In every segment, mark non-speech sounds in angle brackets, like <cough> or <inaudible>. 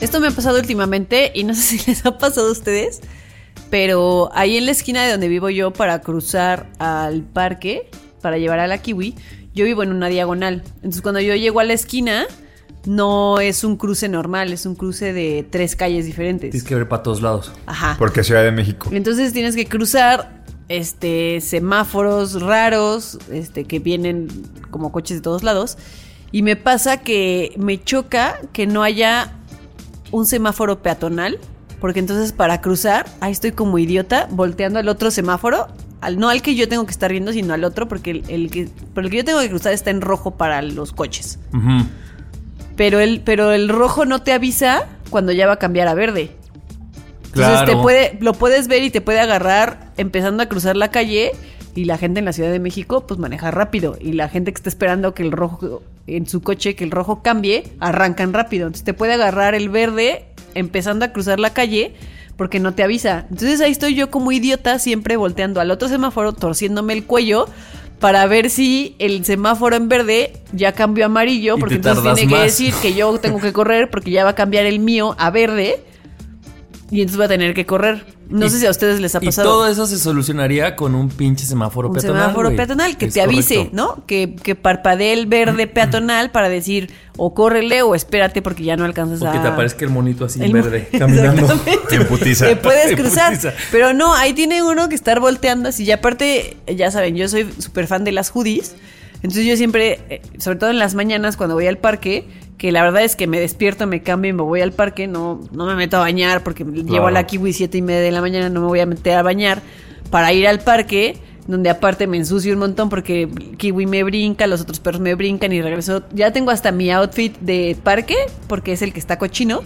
Esto me ha pasado últimamente y no <laughs> sé si les ha pasado a ustedes, pero ahí en la esquina de donde vivo yo para cruzar al parque, para llevar a la kiwi, yo vivo en una diagonal. Entonces cuando yo llego a la esquina, no es un cruce normal, es un cruce de tres calles diferentes. Tienes que ver para todos lados. Ajá. Porque Ciudad de México. Entonces tienes que cruzar este semáforos raros, este que vienen como coches de todos lados y me pasa que me choca que no haya un semáforo peatonal, porque entonces para cruzar, ahí estoy como idiota volteando al otro semáforo, al no al que yo tengo que estar viendo, sino al otro porque el, el que pero el que yo tengo que cruzar está en rojo para los coches. Pero el pero el rojo no te avisa cuando ya va a cambiar a verde. Entonces Claro. te puede, lo puedes ver y te puede agarrar empezando a cruzar la calle y la gente en la Ciudad de México pues maneja rápido y la gente que está esperando que el rojo en su coche que el rojo cambie arrancan rápido. Entonces te puede agarrar el verde empezando a cruzar la calle porque no te avisa. Entonces ahí estoy yo como idiota siempre volteando al otro semáforo torciéndome el cuello para ver si el semáforo en verde ya cambió a amarillo porque entonces tiene que decir que yo tengo que correr porque ya va a cambiar el mío a verde y entonces voy a tener que correr. No Y- sé si a ustedes les ha Y pasado. todo eso se solucionaría con un pinche semáforo un peatonal. semáforo peatonal que Es te avise, correcto. ¿no? Que, que parpadee el verde <clears throat> peatonal para decir o córrele o espérate porque ya no alcanzas O a... que te aparezca el monito así el verde, <laughs> caminando. En putiza. Que puedes cruzar. putiza. Pero no, ahí tiene uno que estar volteando así. Y aparte, ya saben, yo soy súper fan de las hoodies. Entonces yo siempre, eh, sobre todo en las mañanas cuando voy al parque, que la verdad es que me despierto, me cambio y me voy al parque, no, no me meto a bañar porque llevo a la kiwi siete y media de la mañana, no me voy a meter a bañar para ir al parque, donde aparte me ensucio un montón porque kiwi me brinca, los otros perros me brincan y regreso. Ya tengo hasta mi outfit de parque porque es el que está cochino.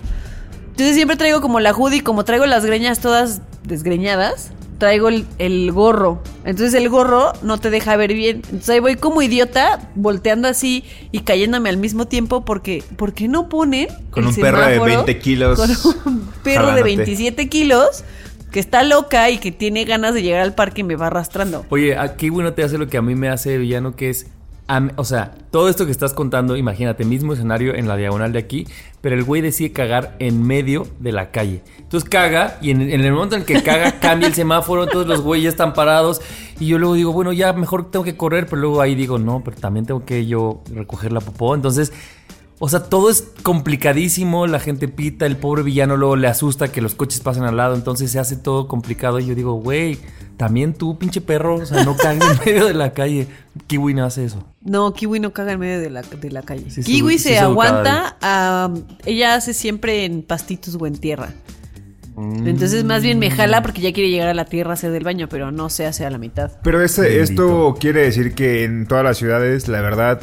Entonces siempre traigo como la hoodie, como traigo las greñas todas desgreñadas, traigo el, el gorro. Entonces el gorro no te deja ver bien. Entonces ahí voy como idiota, volteando así y cayéndome al mismo tiempo porque, ¿por qué no ponen Con el un perro de semáforo 20 kilos Con un perro de jalándote. 27 kilos que está loca y que tiene ganas de llegar al parque y me va arrastrando. Oye, a Kiwi no te hace lo que a mí me hace villano, que es. O sea, todo esto que estás contando, imagínate, mismo escenario en la diagonal de aquí, pero el güey decide cagar en medio de la calle. Entonces caga, y en, en el momento en el que caga, <laughs> cambia el semáforo, entonces los güeyes están parados, y yo luego digo, bueno, ya mejor tengo que correr, pero luego ahí digo, no, pero también tengo que yo recoger la popó. Entonces, o sea, todo es complicadísimo, la gente pita, el pobre villano luego le asusta que los coches pasen al lado, entonces se hace todo complicado y yo digo, güey, también tú, pinche perro, o sea, no cagues en <laughs> medio de la calle. Kiwi no hace eso. No, Kiwi no caga en medio de la, de la calle. Sí, Kiwi se sí, aguanta, a- ella hace siempre en pastitos o en tierra. Mm. Entonces más bien me jala porque ya quiere llegar a la tierra a hacer del baño, pero no se hace a la mitad. Pero este, Bendito. esto quiere decir que en todas las ciudades, la verdad,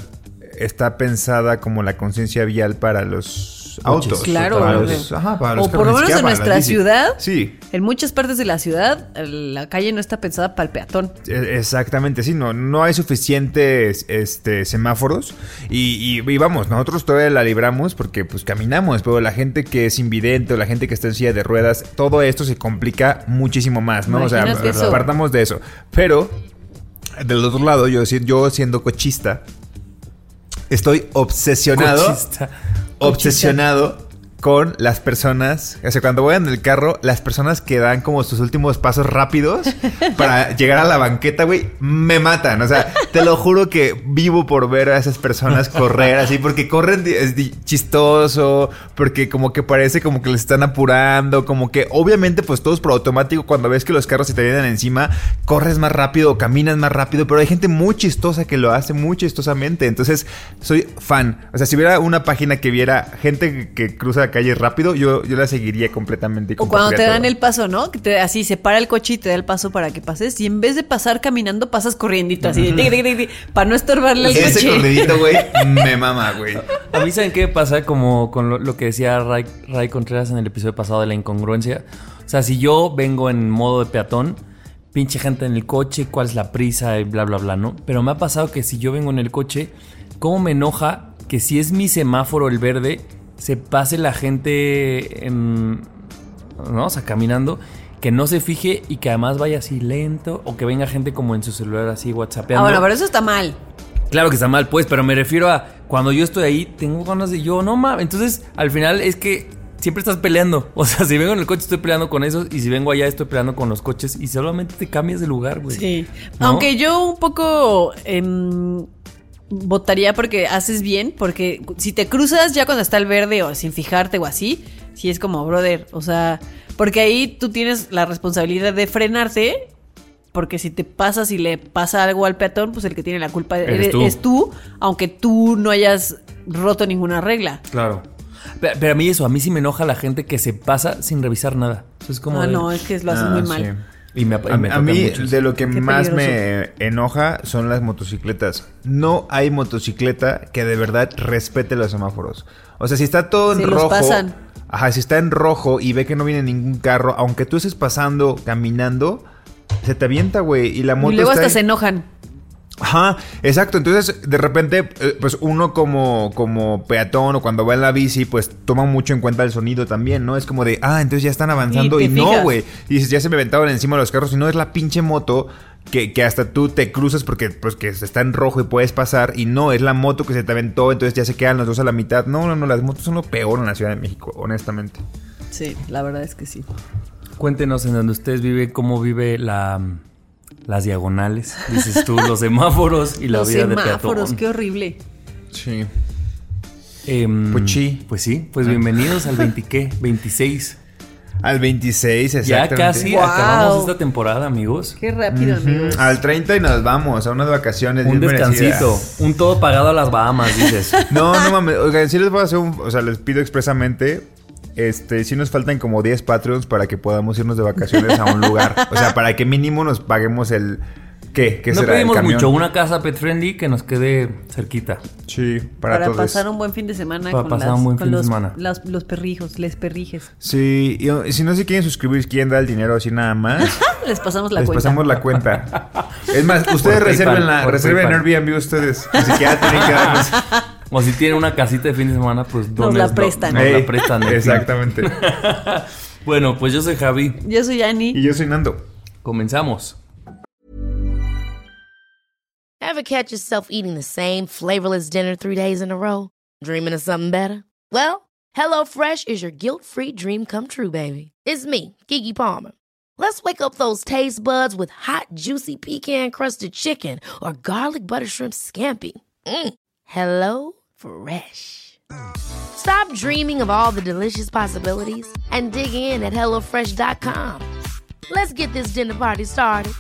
está pensada como la conciencia vial para los autos. Claro. Para los, ajá, para los o por lo menos en nuestra ciudad, Sí. en muchas partes de la ciudad, la calle no está pensada para el peatón. E- Exactamente, sí, no, no hay suficientes este, semáforos y, y- y vamos, nosotros todavía la libramos porque pues caminamos, pero la gente que es invidente o la gente que está en silla de ruedas, todo esto se complica muchísimo más, ¿no? O sea, eso. apartamos de eso. Pero, del otro lado, yo, yo siendo cochista, estoy obsesionado, Cochista. obsesionado con las personas, o sea, cuando voy en el carro, las personas que dan como sus últimos pasos rápidos <laughs> para llegar a la banqueta, güey, me matan. O sea, te lo juro que vivo por ver a esas personas correr así, porque corren es chistoso, porque como que parece como que les están apurando, como que obviamente pues todo es por automático cuando ves que los carros se te vienen encima, corres más rápido caminas más rápido, pero hay gente muy chistosa que lo hace muy chistosamente. Entonces, soy fan. O sea, si hubiera una página que viera gente que cruza la calle rápido, yo, yo la seguiría completamente. O cuando te dan todo. el paso, ¿no? Que te, así se para el coche y te da el paso para que pases. Y en vez de pasar caminando, pasas corriendito así, de para no estorbarle al Ese coche. corridito, güey, <laughs> me mama, güey. A mí, ¿saben qué pasa? Como con lo, lo que decía Ray, Ray Contreras en el episodio pasado de la incongruencia. O sea, si yo vengo en modo de peatón, pinche gente en el coche, cuál es la prisa y bla, bla, bla, ¿no? Pero me ha pasado que si yo vengo en el coche, ¿cómo me enoja que si es mi semáforo el verde, se pase la gente en. ¿No? O sea, caminando. Que no se fije y que además vaya así lento. O que venga gente como en su celular así, Ah, whatsappeando. bueno, pero eso está mal. Claro que está mal, pues, pero me refiero a cuando yo estoy ahí, tengo ganas de yo, no mames. Entonces, al final es que siempre estás peleando. <laughs> O sea, si vengo en el coche, estoy peleando con esos. Y si vengo allá, estoy peleando con los coches. Y solamente te cambias de lugar, güey. Sí. ¿No? Aunque yo un poco em, votaría porque haces bien, porque si te cruzas ya cuando está el verde o sin fijarte o así, sí es como, brother, o sea, porque ahí tú tienes la responsabilidad de frenarte. Porque si te pasas y le pasa algo al peatón, pues el que tiene la culpa Eres tú. es tú, aunque tú no hayas roto ninguna regla. Claro. Pero, pero a mí eso, a mí sí me enoja la gente que se pasa sin revisar nada. Eso es como. Ah, de- no, es que lo haces Ah, muy sí. Y me, y A, me a toca mí, mucho de lo que Qué más peligroso. me enoja son las motocicletas. No hay motocicleta que de verdad respete los semáforos. O sea, si está todo en Se los rojo. pasan. Ajá, si está en rojo y ve que no viene ningún carro, aunque tú estés pasando, caminando, se te avienta, güey. Y la moto Y luego está hasta ahí. se enojan. Ajá, exacto. Entonces, de repente, eh, pues uno como, como peatón o cuando va en la bici, pues toma mucho en cuenta el sonido también, ¿no? Es como de, ah, entonces ya están avanzando Y no, güey. Y dices, ya se me aventaron encima los carros y no es la pinche moto que, que hasta tú te cruzas porque pues que está en rojo y puedes pasar y no, es la moto que se te aventó, entonces ya se quedan los dos a la mitad. No, no, no, las motos son lo peor en la Ciudad de México, honestamente. Sí, la verdad es que sí. Cuéntenos en donde ustedes viven, cómo vive la, las diagonales, dices tú, los semáforos y la Los vida de semáforos, peatón. qué horrible. Sí. Em, Pues sí. Pues sí, pues bienvenidos al 20 ¿qué? 26. Al 26, Ya exactamente. casi Wow. acabamos esta temporada, amigos. Qué rápido, amigos. Al 30 y nos vamos a unas vacaciones. Un bien descansito, merecidas. un todo pagado a las Bahamas, dices. No, no mames. Oigan, sí les voy a hacer un. O sea, les pido expresamente. Este, sí nos faltan como 10 Patreons para que podamos irnos de vacaciones a un lugar. O sea, para que mínimo nos paguemos el. ¿Qué? ¿Qué no será? pedimos mucho, una casa pet friendly que nos quede cerquita. Sí, para, Para, todos. pasar un buen fin de semana Para con, pasar las- un buen con fin de los, semana. las- los perrijos, les perrijes. Sí, y, si no se quieren suscribir, quieren dar el dinero así nada más. <laughs> Les pasamos la les cuenta. pasamos la cuenta. Es más, <laughs> ustedes reserven la reserven. Airbnb ustedes. Ni siquiera tienen que darnos. <laughs> O si tienen una casita de fin de semana, pues Nos la dones- prestan. Nos la prestan. Exactamente. <laughs> Bueno, pues yo soy Javi. Yo soy Ani. Y yo soy Nando. Comenzamos. Ever catch yourself eating the same flavorless dinner three days in a row? Dreaming of something better? Well, HelloFresh is your guilt free dream come true, baby. It's me, Kiki Palmer. Let's wake up those taste buds with hot, juicy pecan crusted chicken or garlic butter shrimp scampi. Mm. Hello Fresh. Stop dreaming of all the delicious possibilities and dig in at HelloFresh.com. Let's get this dinner party started.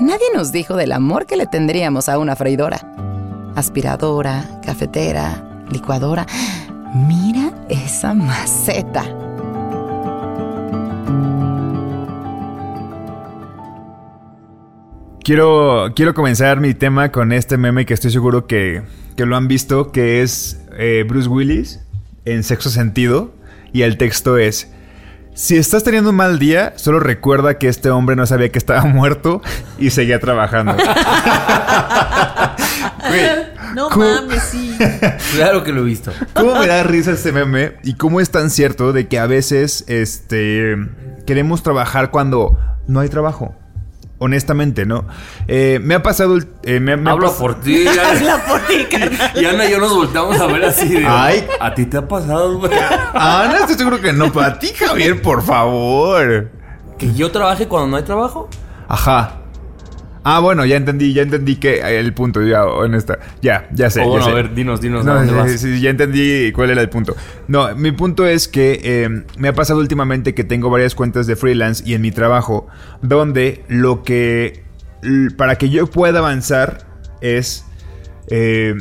Nadie nos dijo del amor que le tendríamos a una freidora. Aspiradora, cafetera, licuadora. Mira esa maceta. Quiero, quiero comenzar mi tema con este meme que estoy seguro que, que lo han visto, que es eh, Bruce Willis en sexo sentido. Y el texto es, si estás teniendo un mal día, solo recuerda que este hombre no sabía que estaba <laughs> muerto y seguía trabajando. <laughs> Güey, No ¿cómo- mames, sí. <laughs> Claro que lo he visto. ¿Cómo me da risa este meme? Y cómo es tan cierto de que a veces este, queremos trabajar cuando no hay trabajo. Honestamente, ¿no? Eh, me ha pasado... el- eh, me, me ha Hablo pas- por ti. <laughs> Habla por ti, carnal. Y Ana y yo nos volteamos a ver así de. Ay. ¿A ti te ha pasado, güey? Ah, no, estoy seguro que no. Para ti, Javier, por favor. ¿Que yo trabaje cuando no hay trabajo? Ajá. Ah, bueno, ya entendí, ya entendí que el punto, ya, honesta. Ya, ya sé. Ya bueno, sé. a ver, dinos, dinos, ¿a No, dónde sí, vas? sí, ya entendí cuál era el punto. No, mi punto es que eh, me ha pasado últimamente que tengo varias cuentas de freelance y en mi trabajo, donde lo que. Para que yo pueda avanzar es. eh,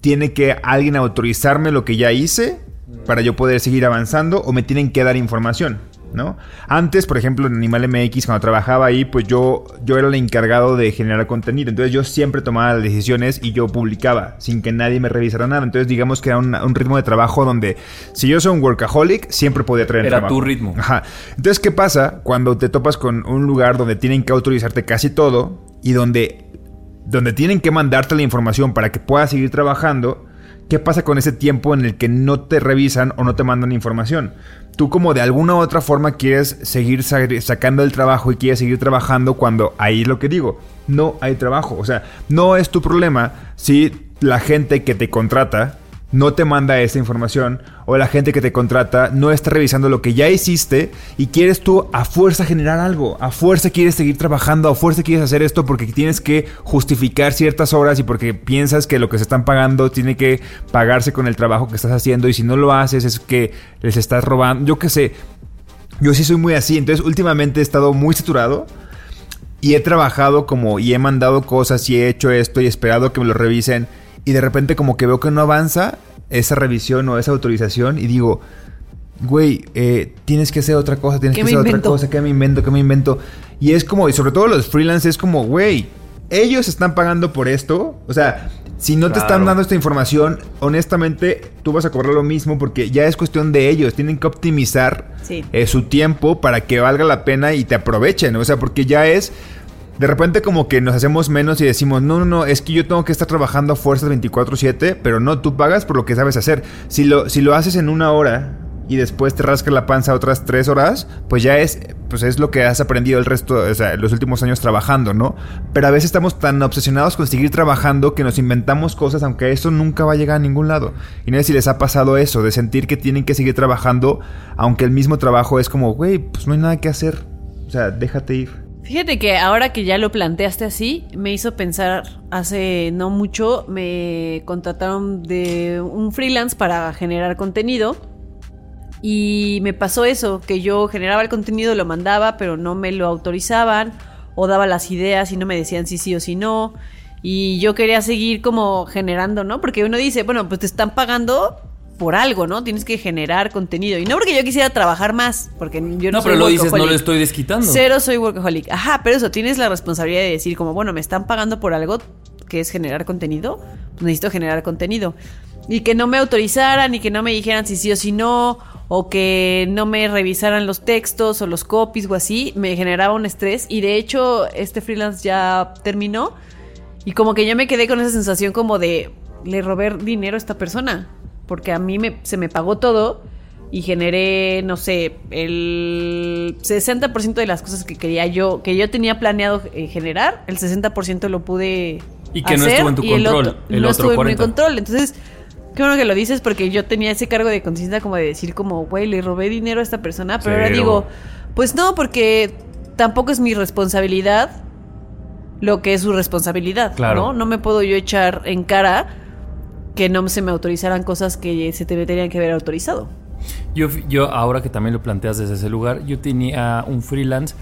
tiene que alguien autorizarme lo que ya hice para yo poder seguir avanzando o me tienen que dar información, ¿no? Antes, por ejemplo, en Animal MX, cuando trabajaba ahí, pues yo, yo era el encargado de generar contenido. Entonces yo siempre tomaba las decisiones y yo publicaba sin que nadie me revisara nada. Entonces digamos que era un, un ritmo de trabajo donde si yo soy un workaholic, siempre podía traer Era trabajo. tu ritmo. Ajá. Entonces, ¿qué pasa cuando te topas con un lugar donde tienen que autorizarte casi todo y donde, donde tienen que mandarte la información para que puedas seguir trabajando? ¿Qué pasa con ese tiempo en el que no te revisan o no te mandan información? Tú como de alguna u otra forma quieres seguir sa- sacando el trabajo y quieres seguir trabajando cuando ahí es lo que digo, no hay trabajo. O sea, no es tu problema si la gente que te contrata no te manda esa información o la gente que te contrata no está revisando lo que ya hiciste y quieres tú a fuerza generar algo, a fuerza quieres seguir trabajando, a fuerza quieres hacer esto porque tienes que justificar ciertas horas y porque piensas que lo que se están pagando tiene que pagarse con el trabajo que estás haciendo y si no lo haces es que les estás robando, yo qué sé, yo sí soy muy así, entonces últimamente he estado muy saturado y he trabajado como y he mandado cosas y he hecho esto y he esperado que me lo revisen y de repente como que veo que no avanza esa revisión o esa autorización y digo, güey, eh, tienes que hacer otra cosa, tienes ¿Qué que hacer otra cosa, ¿qué me invento? ¿Qué me invento? Y es como, y sobre todo los freelance es como, güey, ellos están pagando por esto, o sea... Si no te están dando esta información, honestamente, tú vas a cobrar lo mismo porque ya es cuestión de ellos. Tienen que optimizar Sí. eh, su tiempo para que valga la pena y te aprovechen. O sea, porque ya es. De repente, como que nos hacemos menos y decimos: No, no, no, es que yo tengo que estar trabajando a fuerzas 24-7, pero no, tú pagas por lo que sabes hacer. Si lo, si lo haces en una hora y después te rascas la panza otras tres horas, pues ya es, pues es lo que has aprendido el resto, o sea, los últimos años trabajando, ¿no? Pero a veces estamos tan obsesionados con seguir trabajando que nos inventamos cosas, aunque eso nunca va a llegar a ningún lado. Y no sé si les ha pasado eso, de sentir que tienen que seguir trabajando, aunque el mismo trabajo es como, güey, pues no hay nada que hacer. O sea, déjate ir. Fíjate que ahora que ya lo planteaste así, me hizo pensar, hace no mucho me contrataron de un freelance para generar contenido y me pasó eso, que yo generaba el contenido, lo mandaba, pero no me lo autorizaban o daba las ideas y no me decían sí, sí o sí no. Y yo quería seguir como generando, ¿no? Porque uno dice, bueno, pues te están pagando por algo, ¿no? Tienes que generar contenido. Y no porque yo quisiera trabajar más, porque yo no, No, soy pero lo dices, no lo estoy desquitando. Cero soy workaholic. Ajá, pero eso, tienes la responsabilidad de decir como, bueno, me están pagando por algo que es generar contenido, pues necesito generar contenido. Y que no me autorizaran y que no me dijeran si sí o si no, o que no me revisaran los textos o los copies o así, me generaba un estrés. Y de hecho, este freelance ya terminó. Y como que yo me quedé con esa sensación como de, le robé dinero a esta persona. Porque a mí me, se me pagó todo y generé, no sé, el 60% de las cosas que quería yo, que yo tenía planeado eh, generar, el 60% lo pude Y que no hacer estuvo en tu y el control, otro- el no otro estuvo en mi 40. control. Entonces, qué bueno que lo dices porque yo tenía ese cargo de conciencia como de decir como, güey, le robé dinero a esta persona, pero ahora digo, pues no, porque tampoco es mi responsabilidad lo que es su responsabilidad, Claro. ¿no? No me puedo yo echar en cara que no se me autorizaran cosas que se te tenían que haber autorizado. Yo, yo, ahora que también lo planteas desde ese lugar, yo tenía un freelance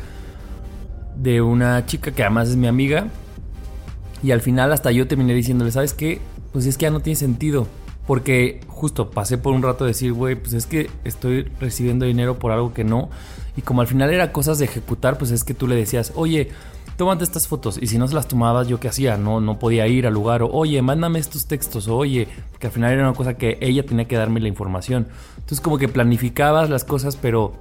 de una chica que además es mi amiga. Y al final hasta yo terminé diciéndole, ¿sabes qué? Pues es que ya no tiene sentido. Porque justo pasé por un rato de decir, güey, pues es que estoy recibiendo dinero por algo que no. Y como al final era cosas de ejecutar, pues es que tú le decías, oye, tómate estas fotos. Y si no se las tomabas, ¿yo qué hacía? No, no podía ir al lugar. O, oye, mándame estos textos. O, oye, porque al final era una cosa que ella tenía que darme la información. Entonces como que planificabas las cosas, pero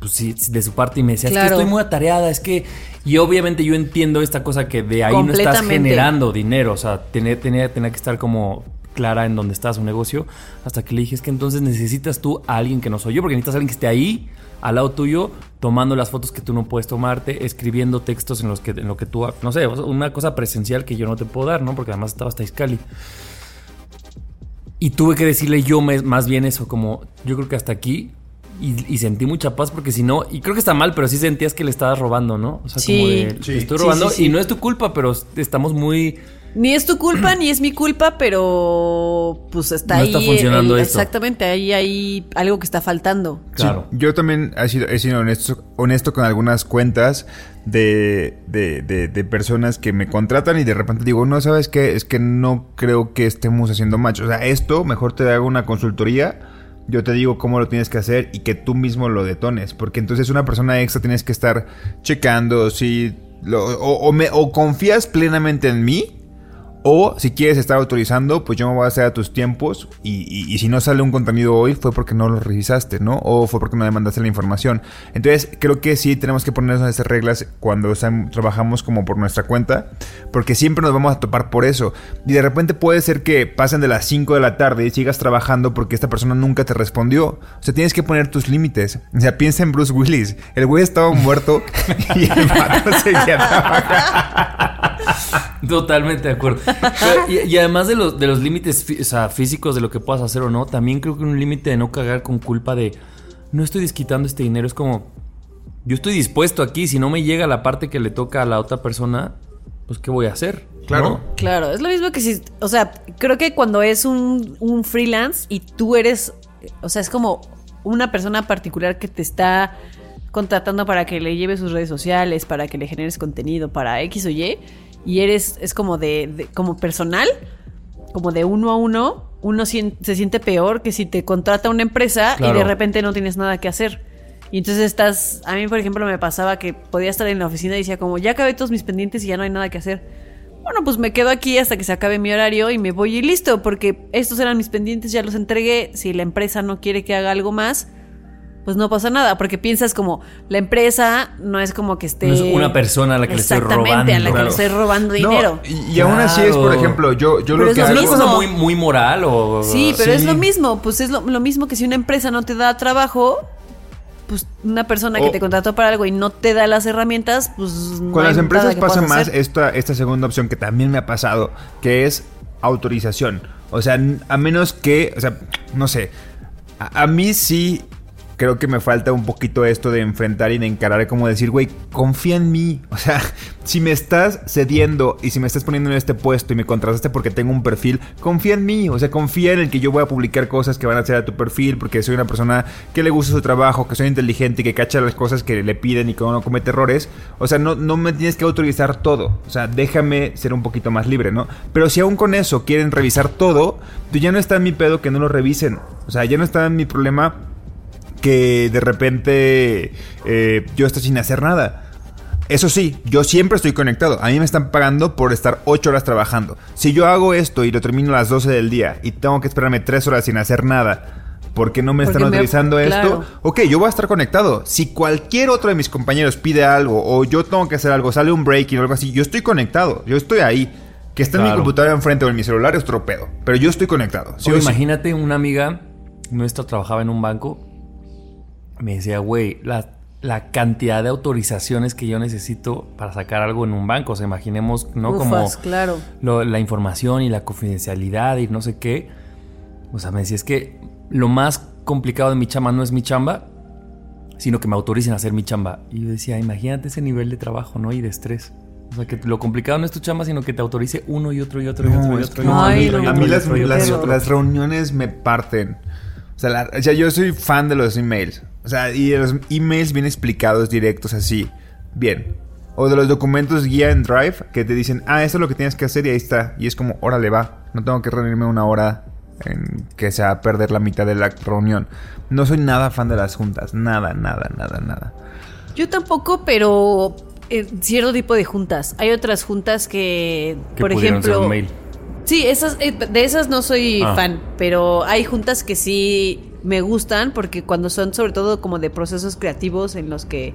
pues sí, de su parte y me decía, es que estoy muy atareada, es que... Y obviamente yo entiendo esta cosa que de ahí no estás generando dinero, o sea, tenía, tenía, tenía que estar como clara en dónde está su negocio, hasta que le dije, es que entonces necesitas tú a alguien que no soy yo, porque necesitas a alguien que esté ahí, al lado tuyo, tomando las fotos que tú no puedes tomarte, escribiendo textos en los que, en lo que tú, no sé, una cosa presencial que yo no te puedo dar, ¿no? Porque además estaba hasta Iscali. Y tuve que decirle yo más bien eso, como yo creo que hasta aquí. Y, y sentí mucha paz porque si no, y creo que está mal, pero sí sentías que le estabas robando, ¿no? O sea, Sí. como de, Sí. te estoy Sí, robando sí, sí. y no es tu culpa, pero estamos muy... Ni es tu culpa, ni es mi culpa, pero pues está No ahí. está funcionando esto. Exactamente, ahí hay algo que está faltando. Claro. Sí, yo también he sido, he sido honesto, honesto con algunas cuentas de, de, de- de personas que me contratan y de repente digo, no, ¿sabes qué? Es que no creo que estemos haciendo match. O sea, esto mejor te hago una consultoría. Yo te digo cómo lo tienes que hacer y que tú mismo lo detones. Porque entonces una persona extra tienes que estar checando si... lo- o, o me- o confías plenamente en mí o si quieres estar autorizando, pues yo me voy a hacer a tus tiempos y, y- y si no sale un contenido hoy fue porque no lo revisaste, ¿no? O fue porque no me mandaste la información. Entonces creo que sí tenemos que ponernos esas reglas cuando trabajamos como por nuestra cuenta, porque siempre nos vamos a topar por eso. Y de repente puede ser que pasen de las 5 de la tarde y sigas trabajando porque esta persona nunca te respondió. O sea, tienes que poner tus límites. O sea, piensa en Bruce Willis. El güey estaba muerto <laughs> y el vato seguía trabajando. <laughs> Totalmente de acuerdo. Pero, y, y además de los, de los límites fí- o sea, físicos de lo que puedas hacer o no, también creo que un límite de no cagar con culpa de no estoy desquitando este dinero. Es como, yo estoy dispuesto aquí, si no me llega la parte que le toca a la otra persona, pues ¿qué voy a hacer? Claro. ¿No? Claro, es lo mismo que si, o sea, creo que cuando es un, un freelance y tú eres, o sea, es como una persona particular que te está contratando para que le lleve sus redes sociales, para que le generes contenido, para X o Y, y eres, es como de, de- como personal, como de uno a uno, uno se siente peor que si te contrata una empresa y de repente no tienes nada que hacer. Y entonces estás, a mí por ejemplo me pasaba que podía estar en la oficina y decía como, ya acabé todos mis pendientes y ya no hay nada que hacer. Bueno, pues me quedo aquí hasta que se acabe mi horario y me voy y listo, porque estos eran mis pendientes, ya los entregué. Si la empresa no quiere que haga algo más, pues no pasa nada, porque piensas como la empresa no es como que esté No es una persona a la que le estoy Exactamente, a la que robando. le estoy robando No, dinero. y, y aún así es, por ejemplo, yo, yo Pero lo es que lo ¿Es una cosa muy, muy moral o...? Sí, pero es lo mismo, pues es lo, lo mismo que si una empresa no te da trabajo, pues una persona que te contrató para algo y no te da las herramientas, pues no Con las empresas pasa más hacer. esta, esta segunda opción que también me ha pasado, que es autorización. O sea, a menos que, o sea, no sé, a, a mí sí creo que me falta un poquito esto de enfrentar y de encarar, como decir, güey, confía en mí. <laughs> O sea, si me estás cediendo y si me estás poniendo en este puesto y me contrataste porque tengo un perfil, confía en mí. O sea, confía en el que yo voy a publicar cosas que van a ser a tu perfil porque soy una persona que le gusta su trabajo, que soy inteligente y que cacha las cosas que le piden y que no comete errores. O sea, no, no me tienes que autorizar todo. O sea, déjame ser un poquito más libre, ¿no? Pero si aún con eso quieren revisar todo, pues ya no está en mi pedo que no lo revisen. O sea, ya no está en mi problema que de repente eh, yo estoy sin hacer nada. Eso sí, yo siempre estoy conectado. A mí me están pagando por estar 8 horas trabajando. Si yo hago esto y lo termino a las 12 del día y tengo que esperarme 3 horas sin hacer nada, porque no me Porque están me- autorizando claro. esto? Ok, yo voy a estar conectado. Si cualquier otro de mis compañeros pide algo o yo tengo que hacer algo, sale un break o algo así, yo estoy conectado. Yo estoy ahí. Que está en mi computadora enfrente o en mi celular es otro pedo. Pero yo estoy conectado. Sí O imagínate una amiga nuestra trabajaba en un banco. Me decía, güey, la, la cantidad de autorizaciones que yo necesito para sacar algo en un banco. O sea, imaginemos, ¿no? Como Ufas, claro. lo- la información y la confidencialidad y no sé qué. O sea, me decía, es que lo más complicado de mi chamba no es mi chamba, sino que me autoricen a hacer mi chamba. Y yo decía, imagínate ese nivel de trabajo, ¿no? Y de estrés. O sea, que lo complicado no es tu chamba, sino que te autorice uno y otro y otro y No, otro y otro. y no, otro Ay, y otro y no. a mí las, las- las reuniones me parten. O sea, la- o sea, yo soy fan de los emails. O sea, y de los emails bien explicados, directos, así. Bien. O de los documentos guía en Drive que te dicen, ah, esto es lo que tienes que hacer y ahí está. Y es como, órale, va. No tengo que reunirme una hora en que se va a perder la mitad de la reunión. No soy nada fan de las juntas. Nada, nada, nada, nada. Yo tampoco, pero eh, cierto tipo de juntas. Hay otras juntas que, Que por pudieron ser ejemplo, un mail. Sí, esas, eh, de esas no soy Ah. fan, pero hay juntas que sí me gustan porque cuando son sobre todo como de procesos creativos en los que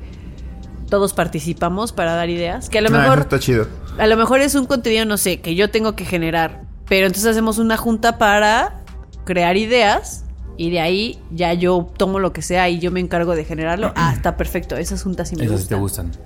todos participamos para dar ideas, que a lo Ah, mejor está chido. a lo mejor es un contenido no sé, que yo tengo que generar Pero entonces hacemos una junta para crear ideas y de ahí ya yo tomo lo que sea y yo me encargo de generarlo. Ah, está perfecto. Esas juntas sí me Esas sí te gustan. gustan.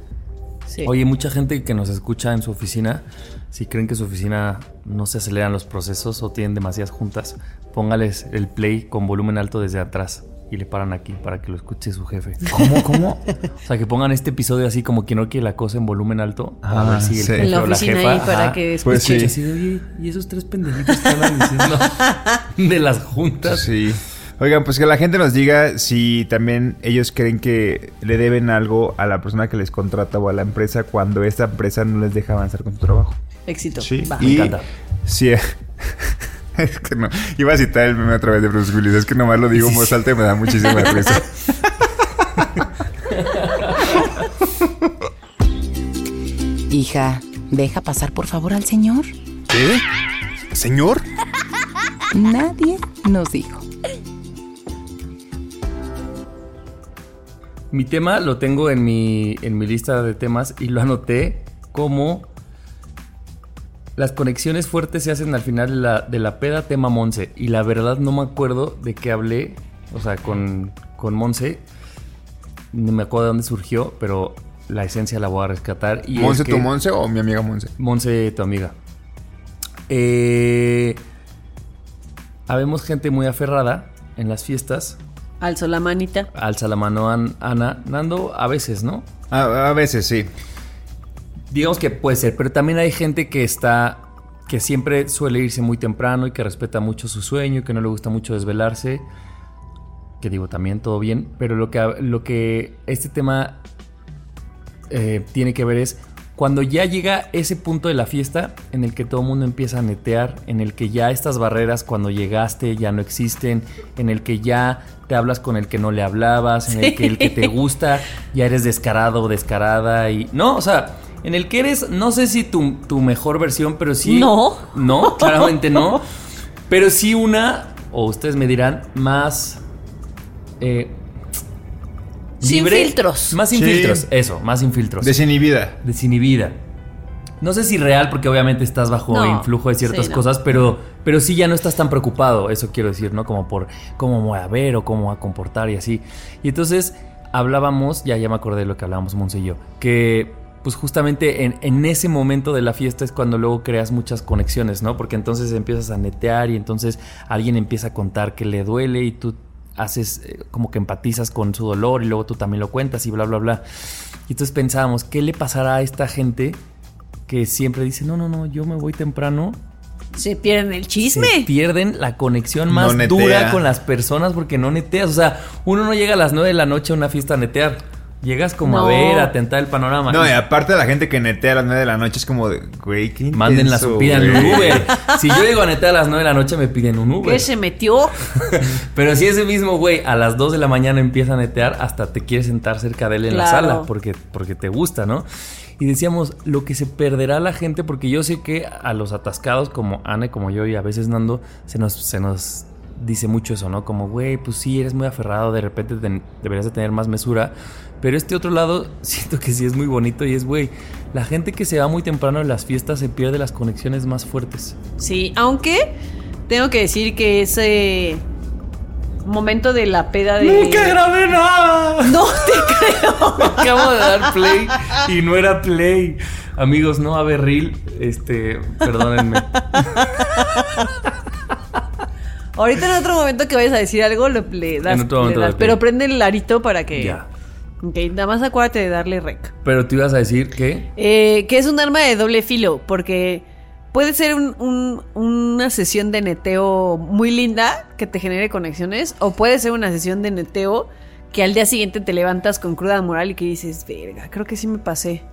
Sí. Oye, mucha gente que nos escucha en su oficina, si creen que su oficina no se aceleran los procesos o tienen demasiadas juntas, póngales el play con volumen alto desde atrás y le paran aquí para que lo escuche su jefe. <laughs> ¿Cómo? ¿Cómo? o sea, que pongan este episodio así como que no quiere la cosa en volumen alto a Ah, ver si el sí. jefe En la o la jefa ahí para ajá, que Pues escuche. sí. Así de, oye, ¿y esos tres pendejitos que diciendo <laughs> de las juntas? Sí. Oigan, pues que la gente nos diga si también ellos creen que le deben algo a la persona que les contrata o a la empresa cuando esta empresa no les deja avanzar con su trabajo. Éxito. Sí. Va. Me Y encanta. sí. <laughs> es que no. Iba a citar el meme otra vez de Bruce Willis. Es que nomás lo digo en voz alta y me da muchísima risa. <laughs> Hija, deja pasar por favor al señor. ¿Qué? ¿Señor? Nadie nos dijo. Mi tema lo tengo en mi, en mi lista de temas y lo anoté como las conexiones fuertes se hacen al final de la, de la peda tema Monse. Y la verdad no me acuerdo de qué hablé, o sea, con, con Monse. No me acuerdo de dónde surgió, pero la esencia la voy a rescatar. Y es ¿Monse que- tu Monse o mi amiga Monse? Monse, tu amiga. Eh, habemos gente muy aferrada en las fiestas. Alzo la manita. Alza la mano An- Ana. Nando, a veces, ¿no? A, a veces sí. Digamos que puede ser, pero también hay gente que está, que siempre suele irse muy temprano y que respeta mucho su sueño y que no le gusta mucho desvelarse. Que digo, también todo bien, pero lo que, lo que este tema eh, tiene que ver es cuando ya llega ese punto de la fiesta en el que todo el mundo empieza a netear, en el que ya estas barreras cuando llegaste ya no existen, en el que ya te hablas con el que no le hablabas, en el que el que te gusta ya eres descarado o descarada y no, o sea, en el que eres no sé si tu, tu mejor versión, pero sí No. no, <laughs> claramente no, pero sí una o ustedes me dirán más eh, Sin filtros. más sin Sí. filtros, eso, más sin filtros Desinhibida. desinhibida. No sé si real, porque obviamente estás bajo No, influjo de ciertas sí, no. cosas, pero, pero sí ya no estás tan preocupado, eso quiero decir, ¿no? Como por cómo voy a ver o cómo voy a comportar y así. Y entonces hablábamos, ya, ya me acordé de lo que hablábamos Monse y yo, que pues justamente en, en ese momento de la fiesta es cuando luego creas muchas conexiones, ¿no? Porque entonces empiezas a netear y entonces alguien empieza a contar que le duele y tú haces eh, como que empatizas con su dolor y luego tú también lo cuentas y bla, bla, bla. Y entonces pensábamos, ¿qué le pasará a esta gente que siempre dice, no, no, no, yo me voy temprano? Se pierden el chisme. Se pierden la conexión más dura con las personas porque no neteas. O sea, uno no llega a las 9 de la noche a una fiesta a netear. Llegas como a ver, a tentar el panorama. No, y aparte de la gente que netea a las 9 de la noche es como de, güey, qué Manden la intenso, pidan un. Uber. <laughs> Si yo llego a netear a las 9 de la noche, me piden un Uber. ¿Qué se metió? <laughs> Pero si ese mismo güey a las 2 de la mañana empieza a netear, hasta te quiere sentar cerca de él en la sala porque, porque te gusta, ¿no? Y decíamos, lo que se perderá la gente, porque yo sé que a los atascados como Ana, y como yo y a veces Nando, se nos, se nos dice mucho eso, ¿no? Como, güey, pues sí, eres muy aferrado, de repente deberías de tener más mesura. Pero este otro lado, <laughs> siento que sí es muy bonito y es, güey, la gente que se va muy temprano en las fiestas se pierde las conexiones más fuertes. Sí, aunque tengo que decir que ese momento de la peda de. grabé nada! <laughs> No te creo. Acabo de dar play y no era play. Amigos, no a ver reel, este, perdónenme. Ahorita en otro momento que vayas a decir algo, le, das. En otro le momento das, doy play. pero prende el arito para que. Ya. Ok, nada más acuérdate de darle rec. Pero tú ibas a decir que Eh, que es un arma de doble filo, porque puede ser un- un- una sesión de neteo muy linda que te genere conexiones, o puede ser una sesión de neteo que al día siguiente te levantas con cruda moral y que dices, verga, creo que sí me pasé.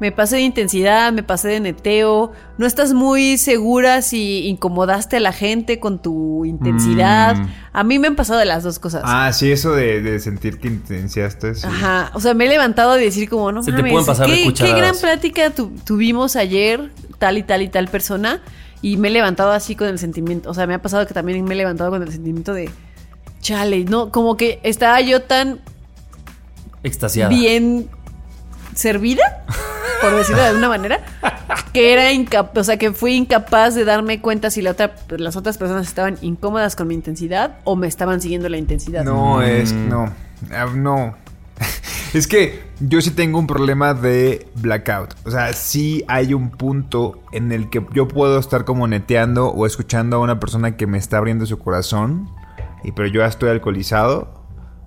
Me pasé de intensidad, me pasé de neteo, no estás muy segura si incomodaste a la gente con tu intensidad. Mm. A mí me han pasado de las dos cosas. Ah, sí, eso de, de sentir que intenciaste. sí. Ajá, o sea, me he levantado de decir como, no Se te mames, pueden pasar de qué, qué gran plática tu- tuvimos ayer, tal y tal y tal persona, y me he levantado así con el sentimiento, o sea, me ha pasado que también me he levantado con el sentimiento de, chale, no, como que estaba yo tan extasiada. bien servida por decirlo de alguna manera, que era incapaz, o sea, que fui incapaz de darme cuenta si la otra, las otras personas estaban incómodas con mi intensidad o me estaban siguiendo la intensidad. No, es. No. Ah, No. <laughs> Es que yo sí tengo un problema de blackout. O sea, sí hay un punto en el que yo puedo estar como neteando o escuchando a una persona que me está abriendo su corazón. Y pero yo ya estoy alcoholizado.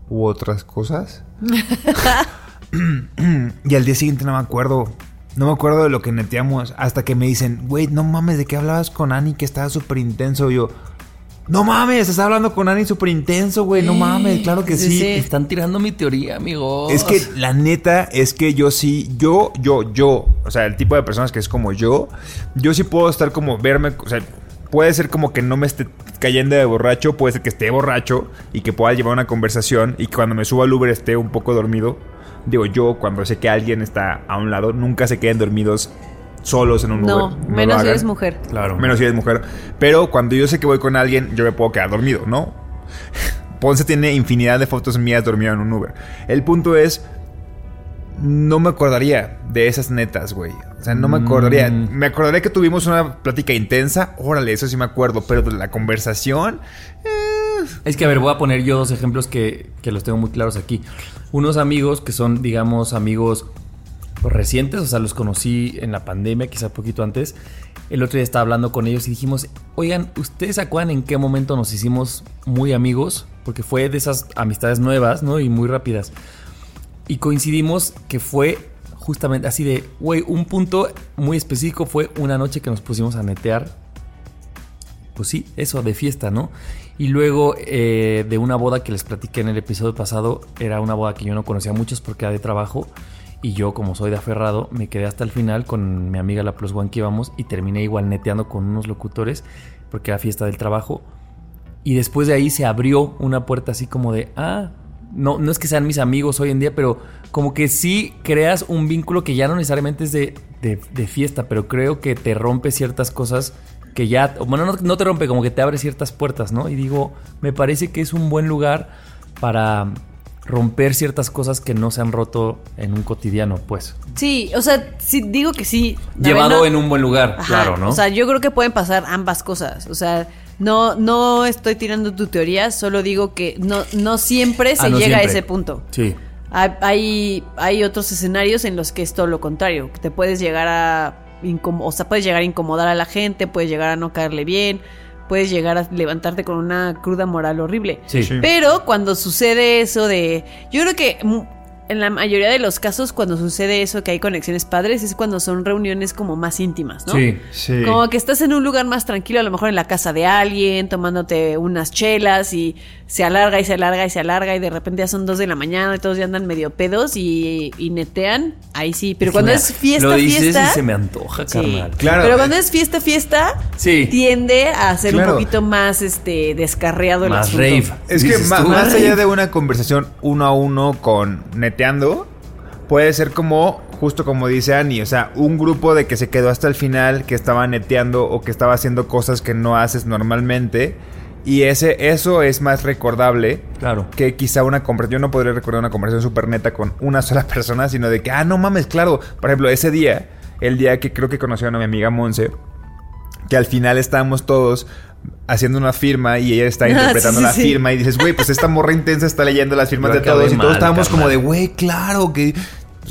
U otras cosas. <laughs> <clears throat> y al día siguiente no me acuerdo. No me acuerdo de lo que neteamos. Hasta que me dicen, güey, no mames, ¿de qué hablabas con Ani? Que estaba súper intenso. Yo, no mames, estás hablando con Ani súper intenso, güey. No mames, claro que Sí, sí. sí. Están tirando mi teoría, amigos. Es que la neta es que yo sí, yo, yo, yo, o sea, el tipo de personas que es como yo, yo sí puedo estar como verme, o sea, puede ser como que no me esté cayendo de borracho, puede ser que esté borracho y que pueda llevar una conversación y que cuando me suba al Uber esté un poco dormido. Digo, yo cuando sé que alguien está a un lado, nunca se queden dormidos solos en un No, Uber. menos si eres mujer. Claro. Menos si eres mujer. Pero cuando yo sé que voy con alguien, yo me puedo quedar dormido, ¿no? <laughs> Ponce tiene infinidad de fotos mías dormido en un Uber. El punto es, no me acordaría de esas netas, güey. O sea, no me acordaría. Mm. Me acordaría que tuvimos una plática intensa. Órale, eso sí me acuerdo. Pero de la conversación... Es que, a ver, voy a poner yo dos ejemplos que, que los tengo muy claros aquí. Unos amigos que son, digamos, amigos recientes, o sea, los conocí en la pandemia, quizá poquito antes. El otro día estaba hablando con ellos y dijimos, oigan, ¿ustedes se acuerdan en qué momento nos hicimos muy amigos? Porque fue de esas amistades nuevas, ¿no? Y muy rápidas. Y coincidimos que fue justamente así de, güey, un punto muy específico fue una noche que nos pusimos a netear pues sí, eso de fiesta, ¿no? Y luego eh, de una boda que les platiqué en el episodio pasado, era una boda que yo no conocía a muchos porque era de trabajo. Y yo, como soy de aferrado, me quedé hasta el final con mi amiga la Plus One que íbamos y terminé igual neteando con unos locutores porque era fiesta del trabajo. Y después de ahí se abrió una puerta así como de, ah, no, no es que sean mis amigos hoy en día, pero como que sí creas un vínculo que ya no necesariamente es de, de- de fiesta, pero creo que te rompe ciertas cosas que ya, bueno, no, no te rompe, como que te abre ciertas puertas, ¿no? Y digo, me parece que es un buen lugar para romper ciertas cosas que no se han roto en un cotidiano, pues. Sí, o sea, sí, digo que sí. Llevado no- en un buen lugar, Ajá, claro, ¿no? O sea, yo creo que pueden pasar ambas cosas. O sea, no, no estoy tirando tu teoría, solo digo que no, no siempre se Ah, no llega a ese punto. sí. Hay- Hay, otros escenarios en los que es todo lo contrario. Te puedes llegar a o sea, puedes llegar a incomodar a la gente, puedes llegar a no caerle bien, puedes llegar a levantarte con una cruda moral horrible. Sí. Sí. Pero cuando sucede eso de. Yo creo que en la mayoría de los casos, cuando sucede eso que hay conexiones padres, es cuando son reuniones como más íntimas, ¿no? Sí. Sí. Como que estás en un lugar más tranquilo, a lo mejor en la casa de alguien, tomándote unas chelas y se alarga y se alarga y se alarga y de repente ya son dos de la mañana y todos ya andan medio pedos y, y netean, ahí sí. Pero cuando es fiesta, Lo dices fiesta... y se me antoja, Sí. carnal. Claro. Pero cuando es fiesta, fiesta, Sí. tiende a ser Claro. un poquito más este descarriado el Más asunto. rave. Es que tú. más allá de una conversación uno a uno con neteando, puede ser como, justo como dice Annie, o sea, un grupo de que se quedó hasta el final, que estaba neteando o que estaba haciendo cosas que no haces normalmente. Y ese, eso es más recordable Claro. que quizá una conversación. Yo no podría recordar una conversación súper neta con una <laughs> sola persona, sino de que, ah, no mames, claro. Por ejemplo, ese día, el día que creo que conocieron a mi amiga Monse, que al final estábamos todos haciendo una firma y ella está <laughs> interpretando sí, la sí. firma y dices, güey, pues esta morra intensa está leyendo las firmas Yo de todos y todos mal, estábamos como de, güey, claro que...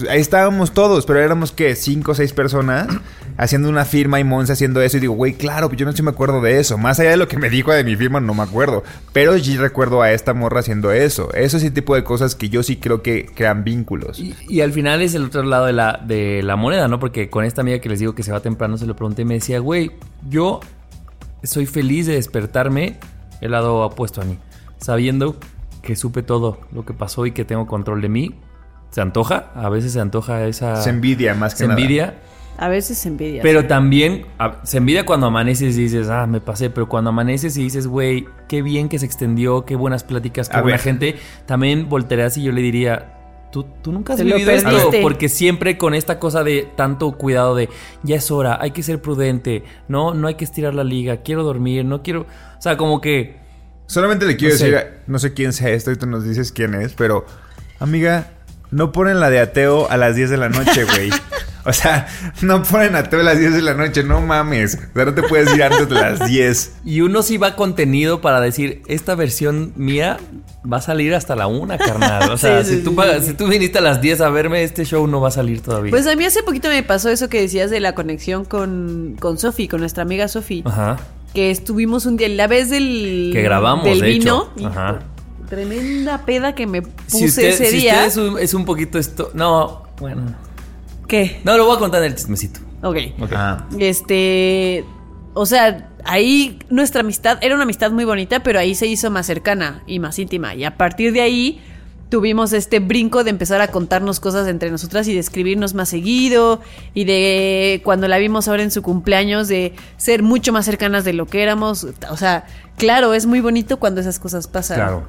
Ahí estábamos todos, pero éramos que cinco o seis personas haciendo una firma y Monse haciendo eso y digo, güey, claro, yo no sí me acuerdo de eso. Más allá de lo que me dijo de mi firma, no me acuerdo. Pero sí recuerdo a esta morra haciendo eso. Eso es el tipo de cosas que yo sí creo que crean vínculos. Y, y al final es el otro lado de la, de la moneda, ¿no? Porque con esta amiga que les digo que se va temprano, se lo pregunté y me decía, güey, yo soy feliz de despertarme, el lado opuesto a mí, sabiendo que supe todo lo que pasó y que tengo control de mí. Se antoja, a veces se antoja esa... Se envidia más que se nada. envidia, A veces se envidia. pero también a- se envidia cuando amaneces y dices, ah, me pasé, pero cuando amaneces y dices, güey, qué bien que se extendió, qué buenas pláticas, qué A buena ver. gente, también voltearás y yo le diría, tú, tú nunca has vivido esto, porque siempre con esta cosa de tanto cuidado de, ya es hora, hay que ser prudente, no, no hay que estirar la liga, quiero dormir, no quiero, o sea, como que, Solamente le quiero No sé. decir, no sé quién sea esto y tú nos dices quién es, pero amiga, no ponen la de ateo a las 10 de la noche, güey. <laughs> O sea, no ponen a todo a las 10 de la noche, no mames. O sea, no te puedes ir antes de las 10. Y uno sí va contenido para decir, esta versión mía va a salir hasta la una, carnal. O <laughs> sea, Sí, sí, si, tú sí, pagas- sí. si tú viniste a las 10 a verme, este show no va a salir todavía. Pues a mí hace poquito me pasó eso que decías de la conexión con, con Sofi, con nuestra amiga Sofi. Ajá. Que estuvimos un día, la vez del. Que grabamos, del de vino. hecho. Ajá. Tremenda peda que me puse Si usted, ese si día. usted es, un, es un poquito esto... No, bueno. ¿Qué? No, lo voy a contar en el chismecito. Ok. Ok. Ah. Este. O sea, ahí nuestra amistad era una amistad muy bonita, pero ahí se hizo más cercana y más íntima. Y a partir de ahí tuvimos este brinco de empezar a contarnos cosas entre nosotras y de escribirnos más seguido. Y de cuando la vimos ahora en su cumpleaños, de ser mucho más cercanas de lo que éramos. O sea, claro, es muy bonito cuando esas cosas pasan. Claro.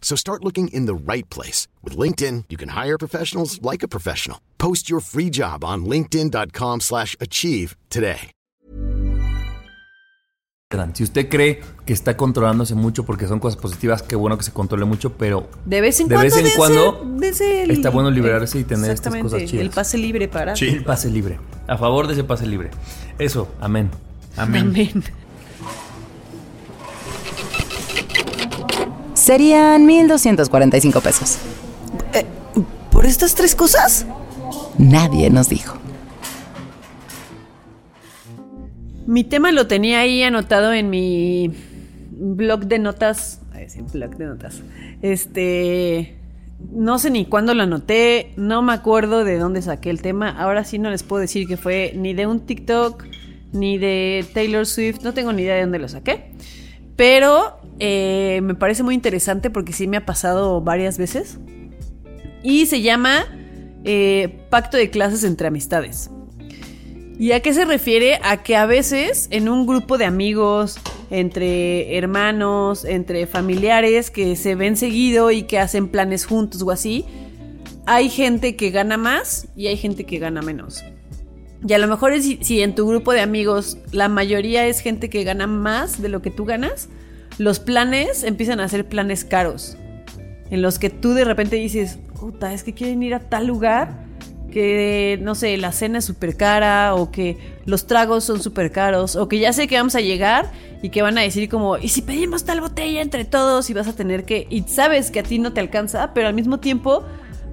So start looking in the right place. With LinkedIn, you can hire professionals like a professional. Post your free job on linkedin.com/achieve slash achieve today. Si usted cree que está controlándose mucho porque son cosas positivas, qué bueno que se controle mucho, pero De vez en De cuando. vez en dense- cuando el- está bueno liberarse y tener estas cosas chidas. El pase libre para. el pase libre. A favor de ese pase libre. Eso, amén. Amén. Amén. Serían 1.245 pesos. ¿Por estas tres cosas? Nadie nos dijo. Mi tema lo tenía ahí anotado en mi blog de notas. Ay, sí, blog de notas. Este. No sé ni cuándo lo anoté. No me acuerdo de dónde saqué el tema. Ahora sí no les puedo decir que fue ni de un TikTok, ni de Taylor Swift. No tengo ni idea de dónde lo saqué. Pero eh, me parece muy interesante porque sí me ha pasado varias veces. Y se llama eh, Pacto de clases entre amistades. ¿Y a qué se refiere? A que a veces en un grupo de amigos, entre hermanos, entre familiares que se ven seguido y que hacen planes juntos o así, hay gente que gana más y hay gente que gana menos. Y a lo mejor es si, en tu grupo de amigos la mayoría es gente que gana más de lo que tú ganas, los planes empiezan a ser planes caros. En los que tú de repente dices, puta, es que quieren ir a tal lugar que, no sé, la cena es súper cara o que los tragos son súper caros o que ya sé que vamos a llegar y que van a decir como, ¿y si pedimos tal botella entre todos y vas a tener que, y sabes que a ti no te alcanza, pero al mismo tiempo,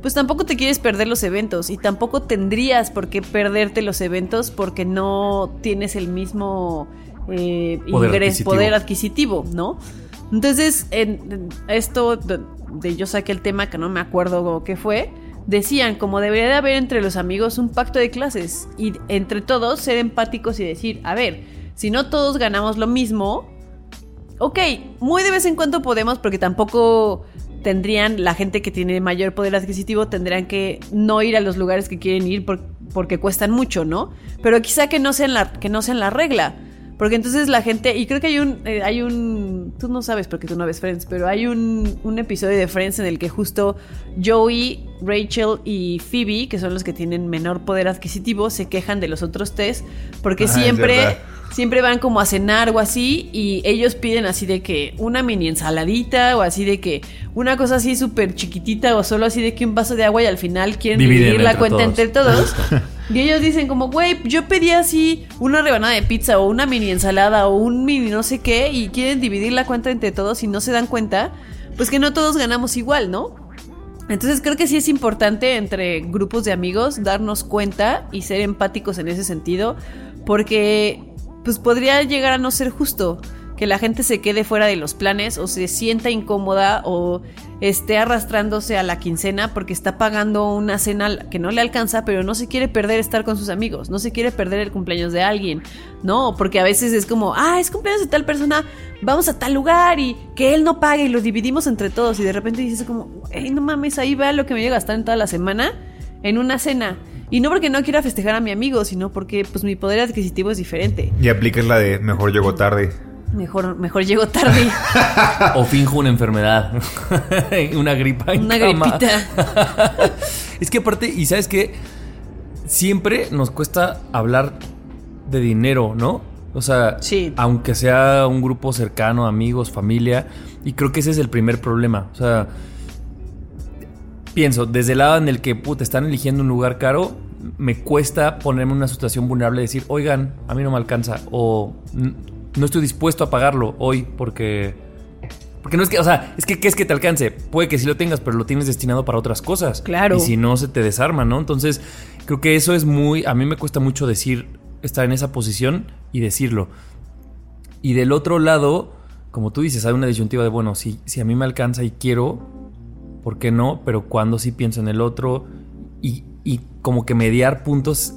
pues tampoco te quieres perder los eventos y tampoco tendrías por qué perderte los eventos porque no tienes el mismo eh, Poder ingres- adquisitivo. poder adquisitivo, ¿no? Entonces, en, en esto de, de yo saqué el tema que no me acuerdo qué fue, decían como debería de haber entre los amigos un pacto de clases y entre todos ser empáticos y decir, a ver, si no todos ganamos lo mismo, ok, muy de vez en cuando podemos porque tampoco tendrían la gente que tiene mayor poder adquisitivo tendrían que no ir a los lugares que quieren ir por- porque cuestan mucho, ¿no? Pero quizá que no sean la que no sean la regla. Porque entonces la gente, y creo que hay un, eh, hay un, tú no sabes porque tú no ves Friends, pero hay un, un episodio de Friends en el que justo Joey, Rachel y Phoebe, que son los que tienen menor poder adquisitivo, se quejan de los otros tres, porque siempre. Siempre van como a cenar o así, y ellos piden así de que una mini ensaladita, o así de que una cosa así súper chiquitita, o solo así de que un vaso de agua y al final quieren dividir la cuenta todos. entre todos. Y ellos dicen como, güey, yo pedí así una rebanada de pizza o una mini ensalada o un mini no sé qué y quieren dividir la cuenta entre todos y no se dan cuenta, pues que no todos ganamos igual, ¿no? Entonces creo que sí es importante entre grupos de amigos darnos cuenta y ser empáticos en ese sentido, porque pues podría llegar a no ser justo que la gente se quede fuera de los planes o se sienta incómoda o esté arrastrándose a la quincena porque está pagando una cena que no le alcanza, pero no se quiere perder estar con sus amigos, no se quiere perder el cumpleaños de alguien, no, porque a veces es como, ah, es cumpleaños de tal persona, vamos a tal lugar y que él no pague y lo dividimos entre todos y de repente dices como, hey, no mames, ahí va lo que me voy a gastar en toda la semana en una cena. Y no porque no quiera festejar a mi amigo, sino porque pues mi poder adquisitivo es diferente. Y aplicas la de mejor llego tarde. Mejor, mejor llego tarde. <laughs> O finjo una enfermedad. <laughs> una gripa. en Una cama. gripita. <laughs> es que aparte, y sabes que siempre nos cuesta hablar de dinero, ¿no? O sea, Sí. aunque sea un grupo cercano, amigos, familia, y creo que ese es el primer problema. O sea, pienso, desde el lado en el que puta, están eligiendo un lugar caro, me cuesta ponerme en una situación vulnerable y decir, oigan, a mí no me alcanza, o "N- no estoy dispuesto a pagarlo hoy porque. Porque no es que, o sea, es que ¿qué es que te alcance? Puede que sí lo tengas, pero lo tienes destinado para otras cosas. Claro. Y si no, se te desarma, ¿no? Entonces, creo que eso es muy. A mí me cuesta mucho decir, estar en esa posición y decirlo. Y del otro lado, como tú dices, hay una disyuntiva de, bueno, si, si a mí me alcanza y quiero, ¿por qué no? Pero cuando sí pienso en el otro y, y como que mediar puntos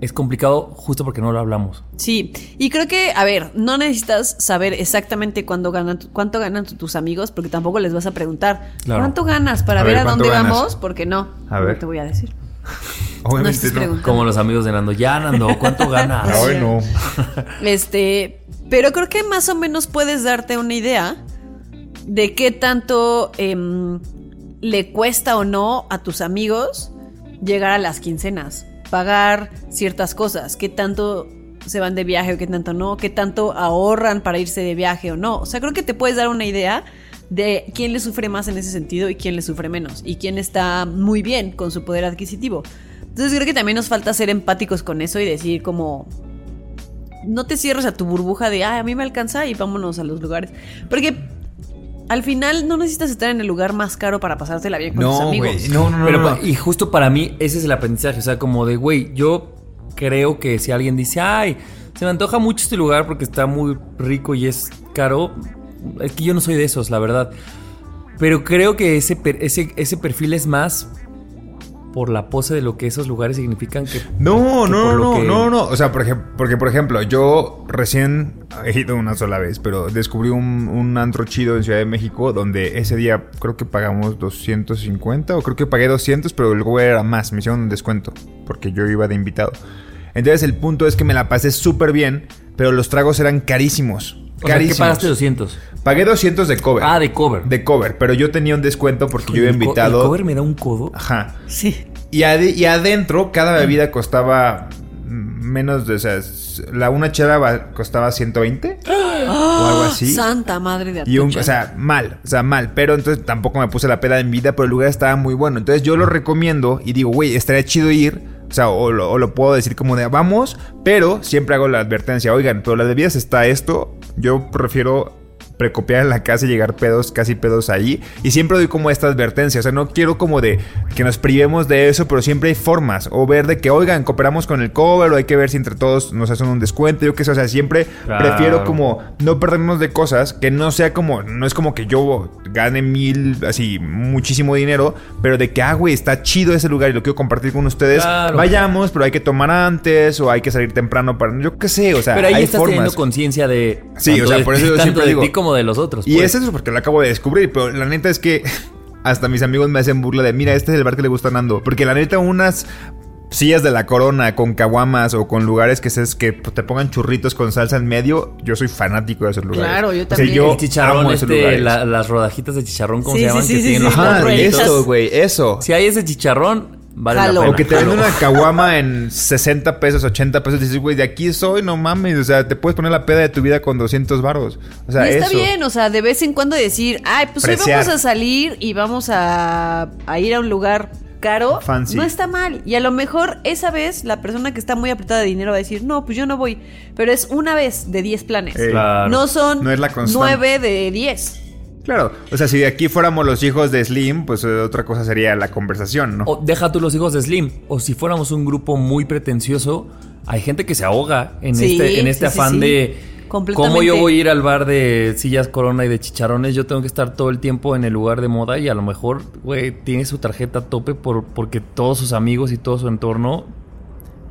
es complicado justo porque no lo hablamos. Sí, y creo que, a ver, no necesitas saber exactamente cuándo ganan, cuánto ganan tu- tus amigos, porque tampoco les vas a preguntar Claro. cuánto ganas para A ver, ver, a ¿cuánto dónde ganas? vamos, porque no, A no ver. te voy a decir. <laughs> Obviamente no. Como los amigos de Nando. Ya, Nando, ¿cuánto <laughs> ganas? Ay, no. <laughs> Este, pero creo que más o menos puedes darte una idea de qué tanto em, le cuesta o no a tus amigos llegar a las quincenas, pagar ciertas cosas, qué tanto se van de viaje o qué tanto no, qué tanto ahorran para irse de viaje o no. O sea, creo que te puedes dar una idea de quién le sufre más en ese sentido y quién le sufre menos y quién está muy bien con su poder adquisitivo. Entonces creo que también nos falta ser empáticos con eso y decir como, no te cierres a tu burbuja de, ay, a mí me alcanza y vámonos a los lugares. Porque al final no necesitas estar en el lugar más caro para pasártela bien con tus No, amigos. güey. No, no, no. Pero, no. y justo para mí, ese es el aprendizaje. O sea, como de, güey, yo creo que si alguien dice, ay, se me antoja mucho este lugar porque está muy rico y es caro, es que yo no soy de esos, la verdad. Pero creo que ese, ese, ese perfil es más por la pose de lo que esos lugares significan que... No, que no, no, que- no, no. O sea, por ejemplo, porque por ejemplo, yo recién he ido una sola vez, pero descubrí un, un antro chido en Ciudad de México donde ese día creo que pagamos 250 o creo que pagué 200, pero luego era más, me hicieron un descuento porque yo iba de invitado. Entonces el punto es que me la pasé súper bien, pero los tragos eran carísimos. O sea, ¿qué Carísimos. pagaste 200? Pagué 200 de cover. Ah, de cover. De cover, pero yo tenía un descuento porque yo co- invitado. ¿El cover me da un codo? Ajá. Sí. Y, ade- y adentro, cada bebida costaba menos de. O sea, la una chela costaba 120 <gasps> o algo así. Santa madre de Y un, o sea, mal, o sea, mal. Pero entonces tampoco me puse la peda en vida, pero el lugar estaba muy bueno. Entonces yo lo recomiendo y digo, güey, estaría chido ir. O sea, o lo, o lo puedo decir como de vamos, pero siempre hago la advertencia, oigan, pero las bebidas está esto. Yo prefiero precopiar en la casa y llegar pedos, casi pedos ahí. Y siempre doy como esta advertencia. O sea, no quiero como de que nos privemos de eso, pero siempre hay formas. O ver de que, oigan, cooperamos con el cover, o hay que ver si entre todos nos hacen un descuento. Yo qué sé, o sea, siempre Claro. prefiero como no perdernos de cosas que no sea como, no es como que yo gane mil, así, muchísimo dinero, pero de que, ah, güey, está chido ese lugar y lo quiero compartir con ustedes. Claro. Vayamos, pero hay que tomar antes, o hay que salir temprano para, yo qué sé, o sea, Pero ahí hay estás formas. teniendo conciencia de... Sí, o sea, por eso yo siempre digo- como de los otros. Y pues. eso es porque lo acabo de descubrir, pero la neta es que <laughs> hasta mis amigos me hacen burla de, mira, este es el bar que le gusta a Nando. Porque la neta, unas sillas de la corona con caguamas o con lugares que, se, que te pongan churritos con salsa en medio, yo soy fanático de esos lugares. Claro, yo O sea, también. yo el chicharrón, amo esos este, la- las rodajitas de chicharrón, ¿cómo Sí, se sí, llaman? sí, que sí, tienen sí, los las Ajá, eso, güey, eso. Si hay ese chicharrón, vale Jalo. la pena. O que te venden una caguama <laughs> en 60 pesos, 80 pesos. Y dices, güey, de aquí soy, no mames. O sea, te puedes poner la peda de tu vida con 200 baros. O sea, y está eso. bien, o sea, de vez en cuando decir, ay, pues hoy vamos a salir y vamos a, a ir a un lugar caro. Fancy. No está mal. Y a lo mejor esa vez la persona que está muy apretada de dinero va a decir, no, pues yo no voy. Pero es una vez de 10 planes. Eh, Claro. No son No es la constante. 9 de 10. Claro. O sea, si de aquí fuéramos los hijos de Slim, pues eh, otra cosa sería la conversación, ¿no? O deja tú los hijos de Slim. O si fuéramos un grupo muy pretencioso, hay gente que se ahoga en Sí, este, en este sí, afán sí. de cómo yo voy a ir al bar de sillas corona y de chicharrones. Yo tengo que estar todo el tiempo en el lugar de moda y a lo mejor, güey, tiene su tarjeta a tope por, porque todos sus amigos y todo su entorno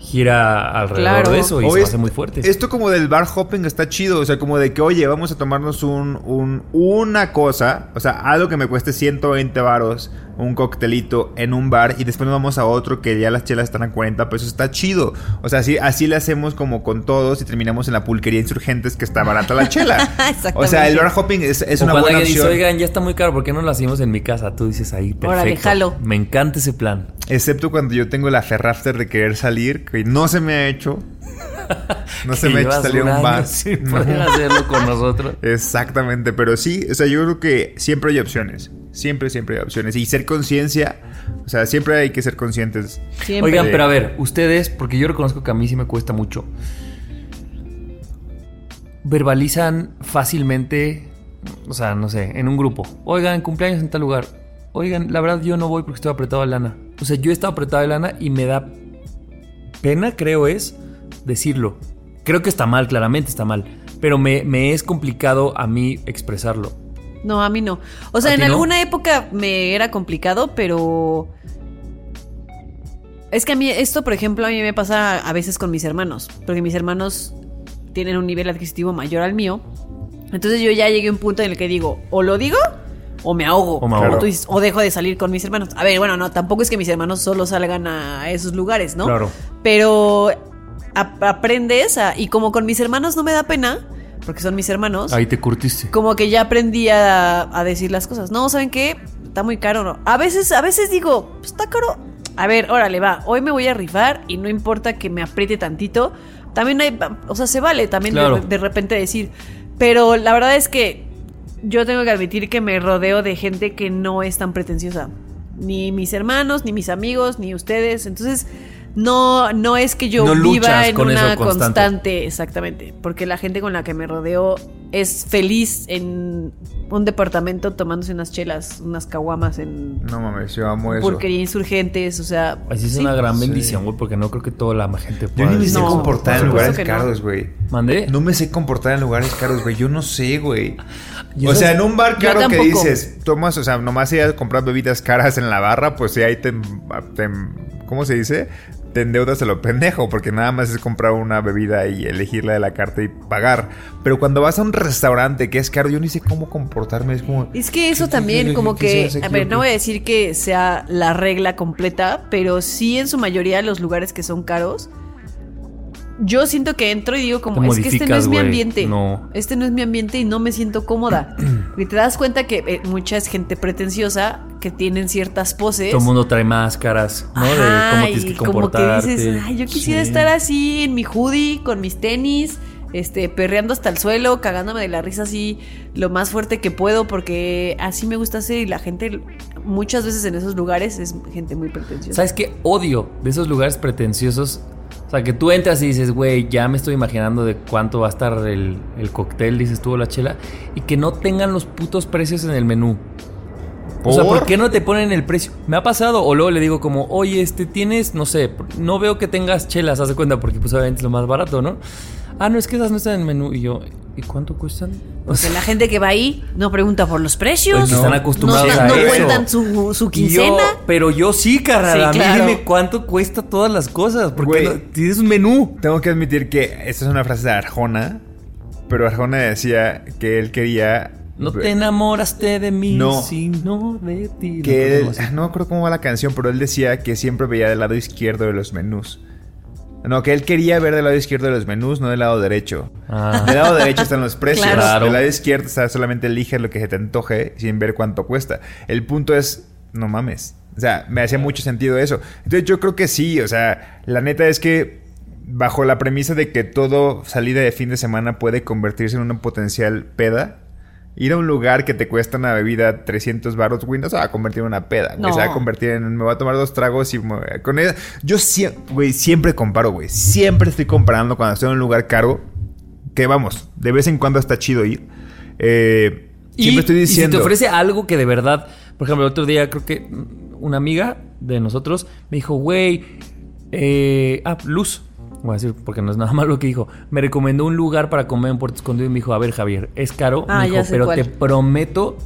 gira alrededor Claro. de eso y O se es- hace muy fuerte. Esto como del bar hopping está chido. O sea, como de que, oye, vamos a tomarnos un, un- una cosa. O sea, algo que me cueste 120 varos un coctelito en un bar y después nos vamos a otro que ya las chelas están a 40 pesos, está chido. O sea, así, así le hacemos como con todos y terminamos en la pulquería Insurgentes que está barata la chela. <laughs> O sea, el bar hopping es, es O una buena dice, opción. oigan, ya está muy caro, ¿por qué no lo hacemos en mi casa? Tú dices ahí, perfecto. Órale, jalo. Me encanta ese plan. Excepto cuando yo tengo la ferrafter de querer salir, que no se me ha hecho. <laughs> No se me ha hecho salir a un bar. sin <laughs> No. poder hacerlo con nosotros. Exactamente, pero sí, o sea, yo creo que siempre hay opciones. Siempre, siempre hay opciones. Y ser conciencia, o sea, siempre hay que ser conscientes. Siempre. Oigan, pero a ver, ustedes, porque yo reconozco que a mí sí me cuesta mucho, verbalizan fácilmente, o sea, no sé, en un grupo. Oigan, cumpleaños en tal lugar. Oigan, la verdad yo no voy porque estoy apretado de lana. O sea, yo he estado apretado de lana y me da pena, creo es, decirlo. Creo que está mal, claramente está mal. Pero me, me es complicado a mí expresarlo. No, a mí no. O sea, ¿A en no? alguna época me era complicado, pero. Es que a mí, esto, por ejemplo, a mí me pasa a veces con mis hermanos. Porque mis hermanos tienen un nivel adquisitivo mayor al mío. Entonces yo ya llegué a un punto en el que digo, o lo digo o me ahogo. O me ahogo. Como tú dices, o dejo de salir con mis hermanos. A ver, bueno, no, tampoco es que mis hermanos solo salgan a esos lugares, ¿no? Claro. Pero ap- aprendes a- y como con mis hermanos no me da pena, porque son mis hermanos Ahí te curtiste. como que ya aprendí a, a decir las cosas. No, ¿saben qué? Está muy caro, ¿no? A veces, a veces digo, "Pues, está caro. A ver, órale, va. Hoy me voy a rifar y no importa que me apriete tantito. También hay, o sea, se vale también de- repente decir. Pero la verdad es que yo tengo que admitir que me rodeo de gente que no es tan pretenciosa. Ni mis hermanos, ni mis amigos, ni ustedes. Entonces, no, no es que yo No viva en con una eso constante. constante exactamente. Porque la gente con la que me rodeo es feliz en un departamento tomándose unas chelas, unas caguamas en No mames, yo amo eso. porquería insurgentes, o sea. Así es sí. una gran bendición, güey, porque no creo que toda la gente Yo pueda. ni me sé No, comportar por en lugares no. caros, güey. ¿Mandé? No me sé comportar en lugares caros, güey. Yo no sé, güey. ¿Y O sea, en un bar Yo caro que dices, tomas, o sea, nomás ir a comprar bebidas caras en la barra, pues sí, ahí te, te- ¿Cómo se dice? Te endeudas a lo pendejo, porque nada más es comprar una bebida y elegirla de la carta y pagar. Pero cuando vas a un restaurante que es caro, yo ni sé cómo comportarme. Es como. Es que eso ¿Qué- también, como que, a ver, no voy a decir que sea la regla completa, pero sí en su mayoría los lugares que son caros, yo siento que entro y digo como, es que este no es mi ambiente. No. Este no es mi ambiente y no me siento cómoda. <clears throat> y te das cuenta que eh, mucha es gente pretenciosa que tienen ciertas poses. Todo el mundo trae máscaras, ¿no? Ajá, de cómo tienes que como comportarte. que dices, ay, yo quisiera Sí. estar así en mi hoodie, con mis tenis, este, perreando hasta el suelo, cagándome de la risa así lo más fuerte que puedo, porque así me gusta hacer y la gente muchas veces en esos lugares es gente muy pretenciosa. ¿Sabes qué? Odio de esos lugares pretenciosos. O sea, que tú entras y dices, güey, ya me estoy imaginando de cuánto va a estar el, el cóctel, dices tú, la chela, y que no tengan los putos precios en el menú. O sea, ¿Por? ¿por qué no te ponen el precio? Me ha pasado, o luego le digo como, oye, este, tienes, no sé, no veo que tengas chelas, haz de cuenta, porque pues obviamente es lo más barato, ¿no? Ah, no, es que esas no están en el menú. Y yo, ¿y cuánto cuestan? O Porque la gente que va ahí no pregunta por los precios. Pues están acostumbrados no, a no eso. cuentan su, su Y yo- quincena. pero yo sí, carnal. Sí, a mí claro. dime cuánto cuesta todas las cosas. Porque no- tienes un menú. Tengo que admitir que esta es una frase de Arjona, pero Arjona decía que él quería. No te enamoraste de mí, No. sino de ti. Que él, No, no, no me acuerdo cómo va la canción, pero él decía que siempre veía del lado izquierdo de los menús. No, que él quería ver del lado izquierdo de los menús, no del lado derecho. Ah. Del lado derecho están los <laughs> precios. Claro. Del lado izquierdo está solamente elige lo que se te antoje sin ver cuánto cuesta. El punto es, no mames. O sea, me hacía mucho sentido eso. Entonces yo creo que sí, o sea, la neta es que bajo la premisa de que todo salida de fin de semana puede convertirse en una potencial peda, ir a un lugar que te cuesta una bebida 300 baros, güey, no se va a convertir en una peda. güey. No. Se va a convertir en, me voy a tomar dos tragos y me- con ella. Yo siempre, güey, siempre comparo, güey. Siempre estoy comparando cuando estoy en un lugar caro, que vamos, de vez en cuando está chido ir. Eh, Y, siempre estoy y diciendo... si te ofrece algo que de verdad, por ejemplo, el otro día creo que una amiga de nosotros me dijo, güey, eh, ah, Luz, voy a decir porque no es nada <laughs> malo lo que dijo, me recomendó un lugar para comer en Puerto Escondido y me dijo, a ver Javier, es caro, Ah, me dijo, pero cuál. te prometo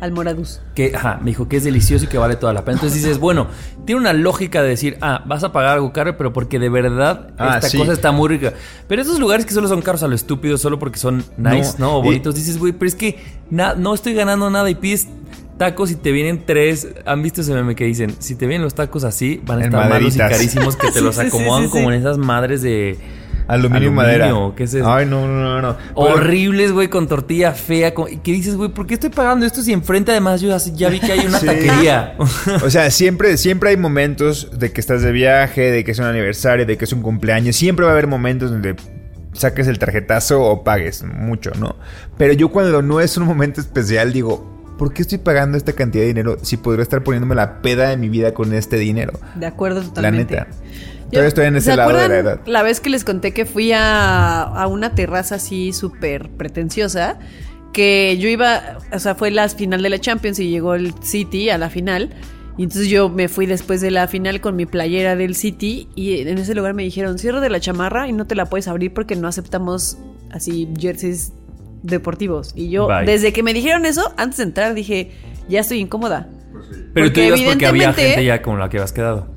Almoradus. que, ajá, me dijo que es delicioso y que vale toda la pena. Entonces dices, bueno, tiene una lógica de decir, ah, vas a pagar algo caro, pero porque de verdad Ah, esta sí. cosa está muy rica. Pero esos lugares que solo son caros a lo estúpido, solo porque son nice, No, ¿no? O y- bonitos, dices, güey, pero es que na- no estoy ganando nada y pides tacos y te vienen tres. ¿Han visto ese meme que dicen? Si te vienen los tacos así, van a En estar malos y carísimos que te <laughs> los Sí, sí, sí, acomodan sí, como en esas madres de. Aluminio, y madera. ¿Qué es eso? Ay, no, no, no. no. Horribles, güey, con tortilla fea. con- ¿Y qué dices, güey? ¿Por qué estoy pagando esto si enfrente además yo ya, ya vi que hay una <laughs> Sí. taquería? O sea, siempre, siempre hay momentos de que estás de viaje, de que es un aniversario, de que es un cumpleaños. Siempre va a haber momentos donde saques el tarjetazo o pagues mucho, ¿no? Pero yo cuando no es un momento especial digo, ¿por qué estoy pagando esta cantidad de dinero si podría estar poniéndome la peda de mi vida con este dinero? De acuerdo totalmente. La neta. Todavía estoy en ese ¿se lado de la edad. La vez que les conté que fui a, a una terraza así súper pretenciosa, que yo iba, o sea, fue la final de la Champions y llegó el City a la final. Y entonces yo me fui después de la final con mi playera del City y en ese lugar me dijeron, cierra de la chamarra y no te la puedes abrir porque no aceptamos así jerseys deportivos. Y yo, Bye. desde que me dijeron eso, antes de entrar dije, ya estoy incómoda. Pero tú ibas porque había evidentemente- gente ya con la que habías quedado.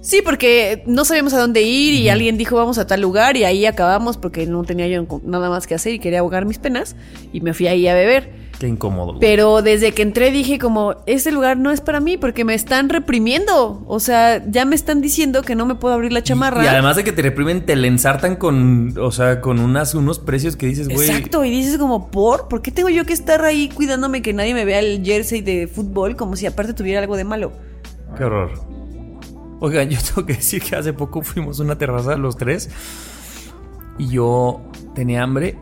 Sí, porque no sabíamos a dónde ir y alguien dijo vamos a tal lugar y ahí acabamos porque no tenía yo nada más que hacer y quería ahogar mis penas y me fui ahí a beber. Qué incómodo. güey. Pero desde que entré dije como, este lugar no es para mí porque me están reprimiendo. O sea, ya me están diciendo que no me puedo abrir la chamarra. Y, y además de que te reprimen, te la ensartan con, o sea, con unas, unos precios que dices, güey. Exacto, y dices como, ¿por? ¿Por qué tengo yo que estar ahí cuidándome que nadie me vea el jersey de fútbol como si aparte tuviera algo de malo? Qué horror. Oigan, yo <laughs> tengo que decir que hace poco fuimos a una terraza los tres y yo tenía hambre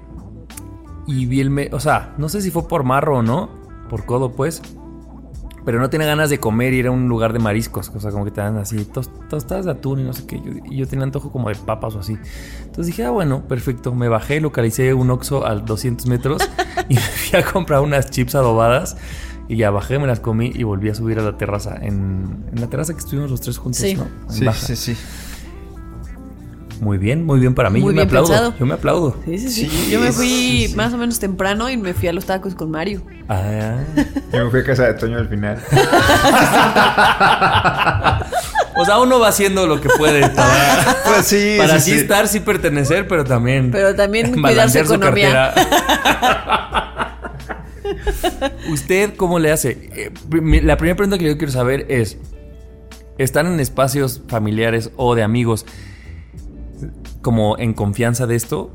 y vi el... me- o sea, no sé si fue por marro o no, por codo pues, pero no tenía ganas de comer y era un lugar de mariscos, o sea, como que te dan así tos- tostadas de atún y no sé qué, yo- y yo tenía antojo como de papas o así. Entonces dije, ah, bueno, perfecto, me bajé, localicé un Oxxo a 200 metros <laughs> y me fui a comprar unas chips adobadas. Y ya bajé, me las comí y volví a subir a la terraza. En, en la terraza que estuvimos los tres juntos, Sí. ¿no? En Sí, baja. sí, sí. Muy bien, muy bien para mí. Muy yo me aplaudo. pensado. Yo me aplaudo. Sí, sí, sí. Sí, yo me fui sí, sí. más o menos temprano y me fui a los tacos con Mario. Ah. Yo me fui a casa de Toño al final. <laughs> O sea, uno va haciendo lo que puede para, <laughs> Pues sí, para sí, estar, sí pertenecer, pero también. Pero también <laughs> cuidar su economía. cartera. ¿Usted cómo le hace? Eh, la primera pregunta que yo quiero saber es: ¿están en espacios familiares o de amigos como en confianza de esto?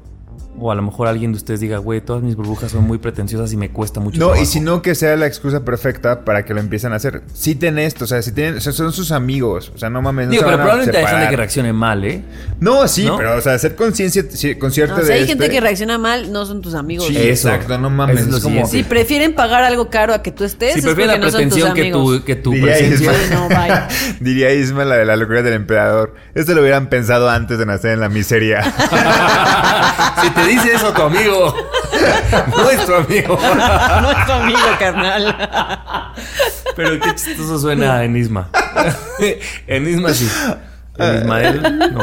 O a lo mejor alguien de ustedes diga, güey, todas mis burbujas son muy pretenciosas y me cuesta mucho No, y trabajo". si no, que sea la excusa perfecta para que lo empiecen a hacer. Citen esto, o sea, si tienen, o sea, son sus amigos, o sea, no mames. no Digo, se pero probablemente hay gente que reaccione mal, ¿eh? No, sí, ¿No? pero, o sea, hacer conciencia, concierto No, o de sea, hay este- gente que reacciona mal, no son tus amigos. Sí, Eso. exacto, no mames. Eso es lo es como- siguiente. Si prefieren pagar algo caro a que tú estés, Si es prefieren la no pretensión que tu, que tu Diría presencia. Isma. No. <laughs> Diría Isma la de la locura del emperador. Esto lo hubieran pensado antes de nacer en la miseria. <laughs> si te dice eso tu amigo, no es tu amigo. no es tu amigo, carnal. Pero qué chistoso suena en Isma. <laughs> en Isma sí. En Ismael, no.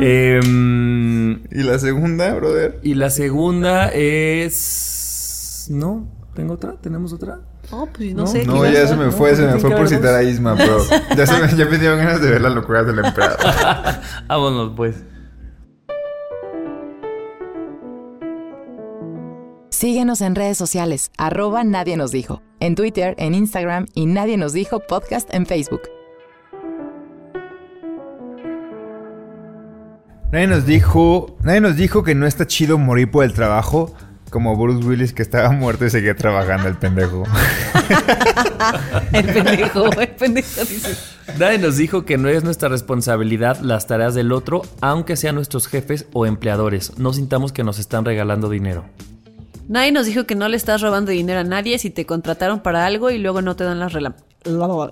Em, y la segunda, brother. y la segunda es. No, ¿tengo otra? ¿Tenemos otra? No, pues no, No, sé. No, ¿qué ya se me no, fue, se me tiene fue por citar a Isma, pero ya, se me, ya me dieron ganas de ver la locura del <laughs> emperador. Vámonos, pues. Síguenos en redes sociales, arroba Nadie Nos Dijo, en Twitter, en Instagram y Nadie Nos Dijo Podcast en Facebook. Nadie nos dijo, nadie nos dijo que no está chido morir por el trabajo, como Bruce Willis que estaba muerto y seguía trabajando el pendejo. <laughs> El pendejo, el pendejo dice. Nadie nos dijo que no es nuestra responsabilidad las tareas del otro, aunque sean nuestros jefes o empleadores. No sintamos que nos están regalando dinero. Nadie nos dijo que no le estás robando dinero a nadie si te contrataron para algo y luego no te dan las,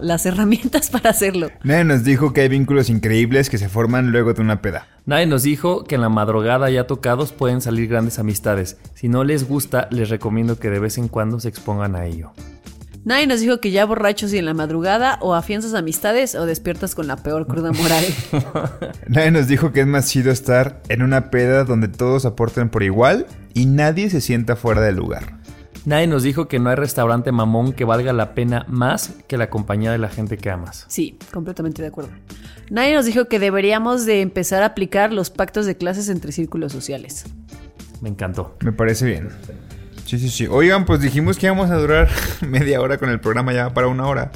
las herramientas <laughs> para hacerlo. Nadie nos dijo que hay vínculos increíbles que se forman luego de una peda. Nadie nos dijo que en la madrugada ya tocados pueden salir grandes amistades. Si no les gusta, les recomiendo que de vez en cuando se expongan a ello. Nadie nos dijo que ya borrachos y en la madrugada o afianzas amistades o despiertas con la peor cruda moral. <laughs> Nadie nos dijo que es más chido estar en una peda donde todos aporten por igual y nadie se sienta fuera del lugar. Nadie nos dijo que no hay restaurante mamón que valga la pena más que la compañía de la gente que amas. Sí, completamente de acuerdo. Nadie nos dijo que deberíamos de empezar a aplicar los pactos de clases entre círculos sociales. Me encantó. Me parece bien. Sí, sí, sí. Oigan, pues dijimos que íbamos a durar <laughs> media hora con el programa ya para una hora.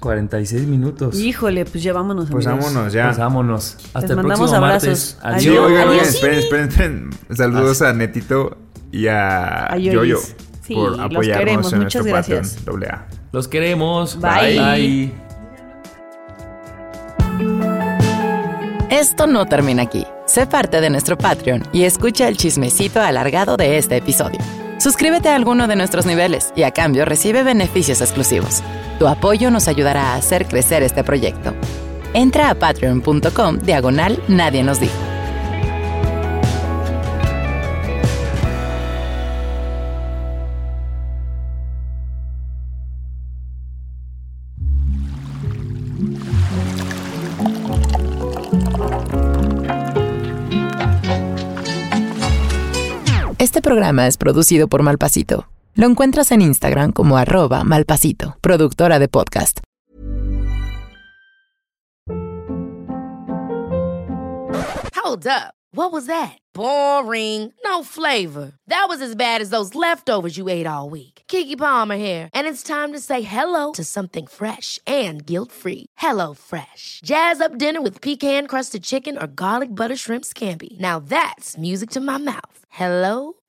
46 minutos. Híjole, pues ya vámonos. Pues amigos. vámonos ya. Pues vámonos. Hasta Les el mandamos próximo abrazos. martes. Adiós. Sí, oigan, oigan, Adiós. esperen, esperen, esperen. Saludos a Netito y a. Yoyo Sí, por los apoyarnos queremos. en Muchas nuestro gracias. Patreon doble A. Los queremos. Bye. Bye. Esto no termina aquí. Sé parte de nuestro Patreon y escucha el chismecito alargado de este episodio. Suscríbete a alguno de nuestros niveles y a cambio recibe beneficios exclusivos. Tu apoyo nos ayudará a hacer crecer este proyecto. Entra a patreon.com diagonal nadie nos dijo. Este programa es producido por Malpasito. Lo encuentras en Instagram como arroba malpasito, productora de podcast. Hold up. What was that? Boring. No flavor. That was as bad as those leftovers you ate all week. Kiki Palmer here, and it's time to say hello to something fresh and guilt-free. Hello Fresh. Jazz up dinner with pecan-crusted chicken or garlic butter shrimp scampi. Now that's music to my mouth. Hello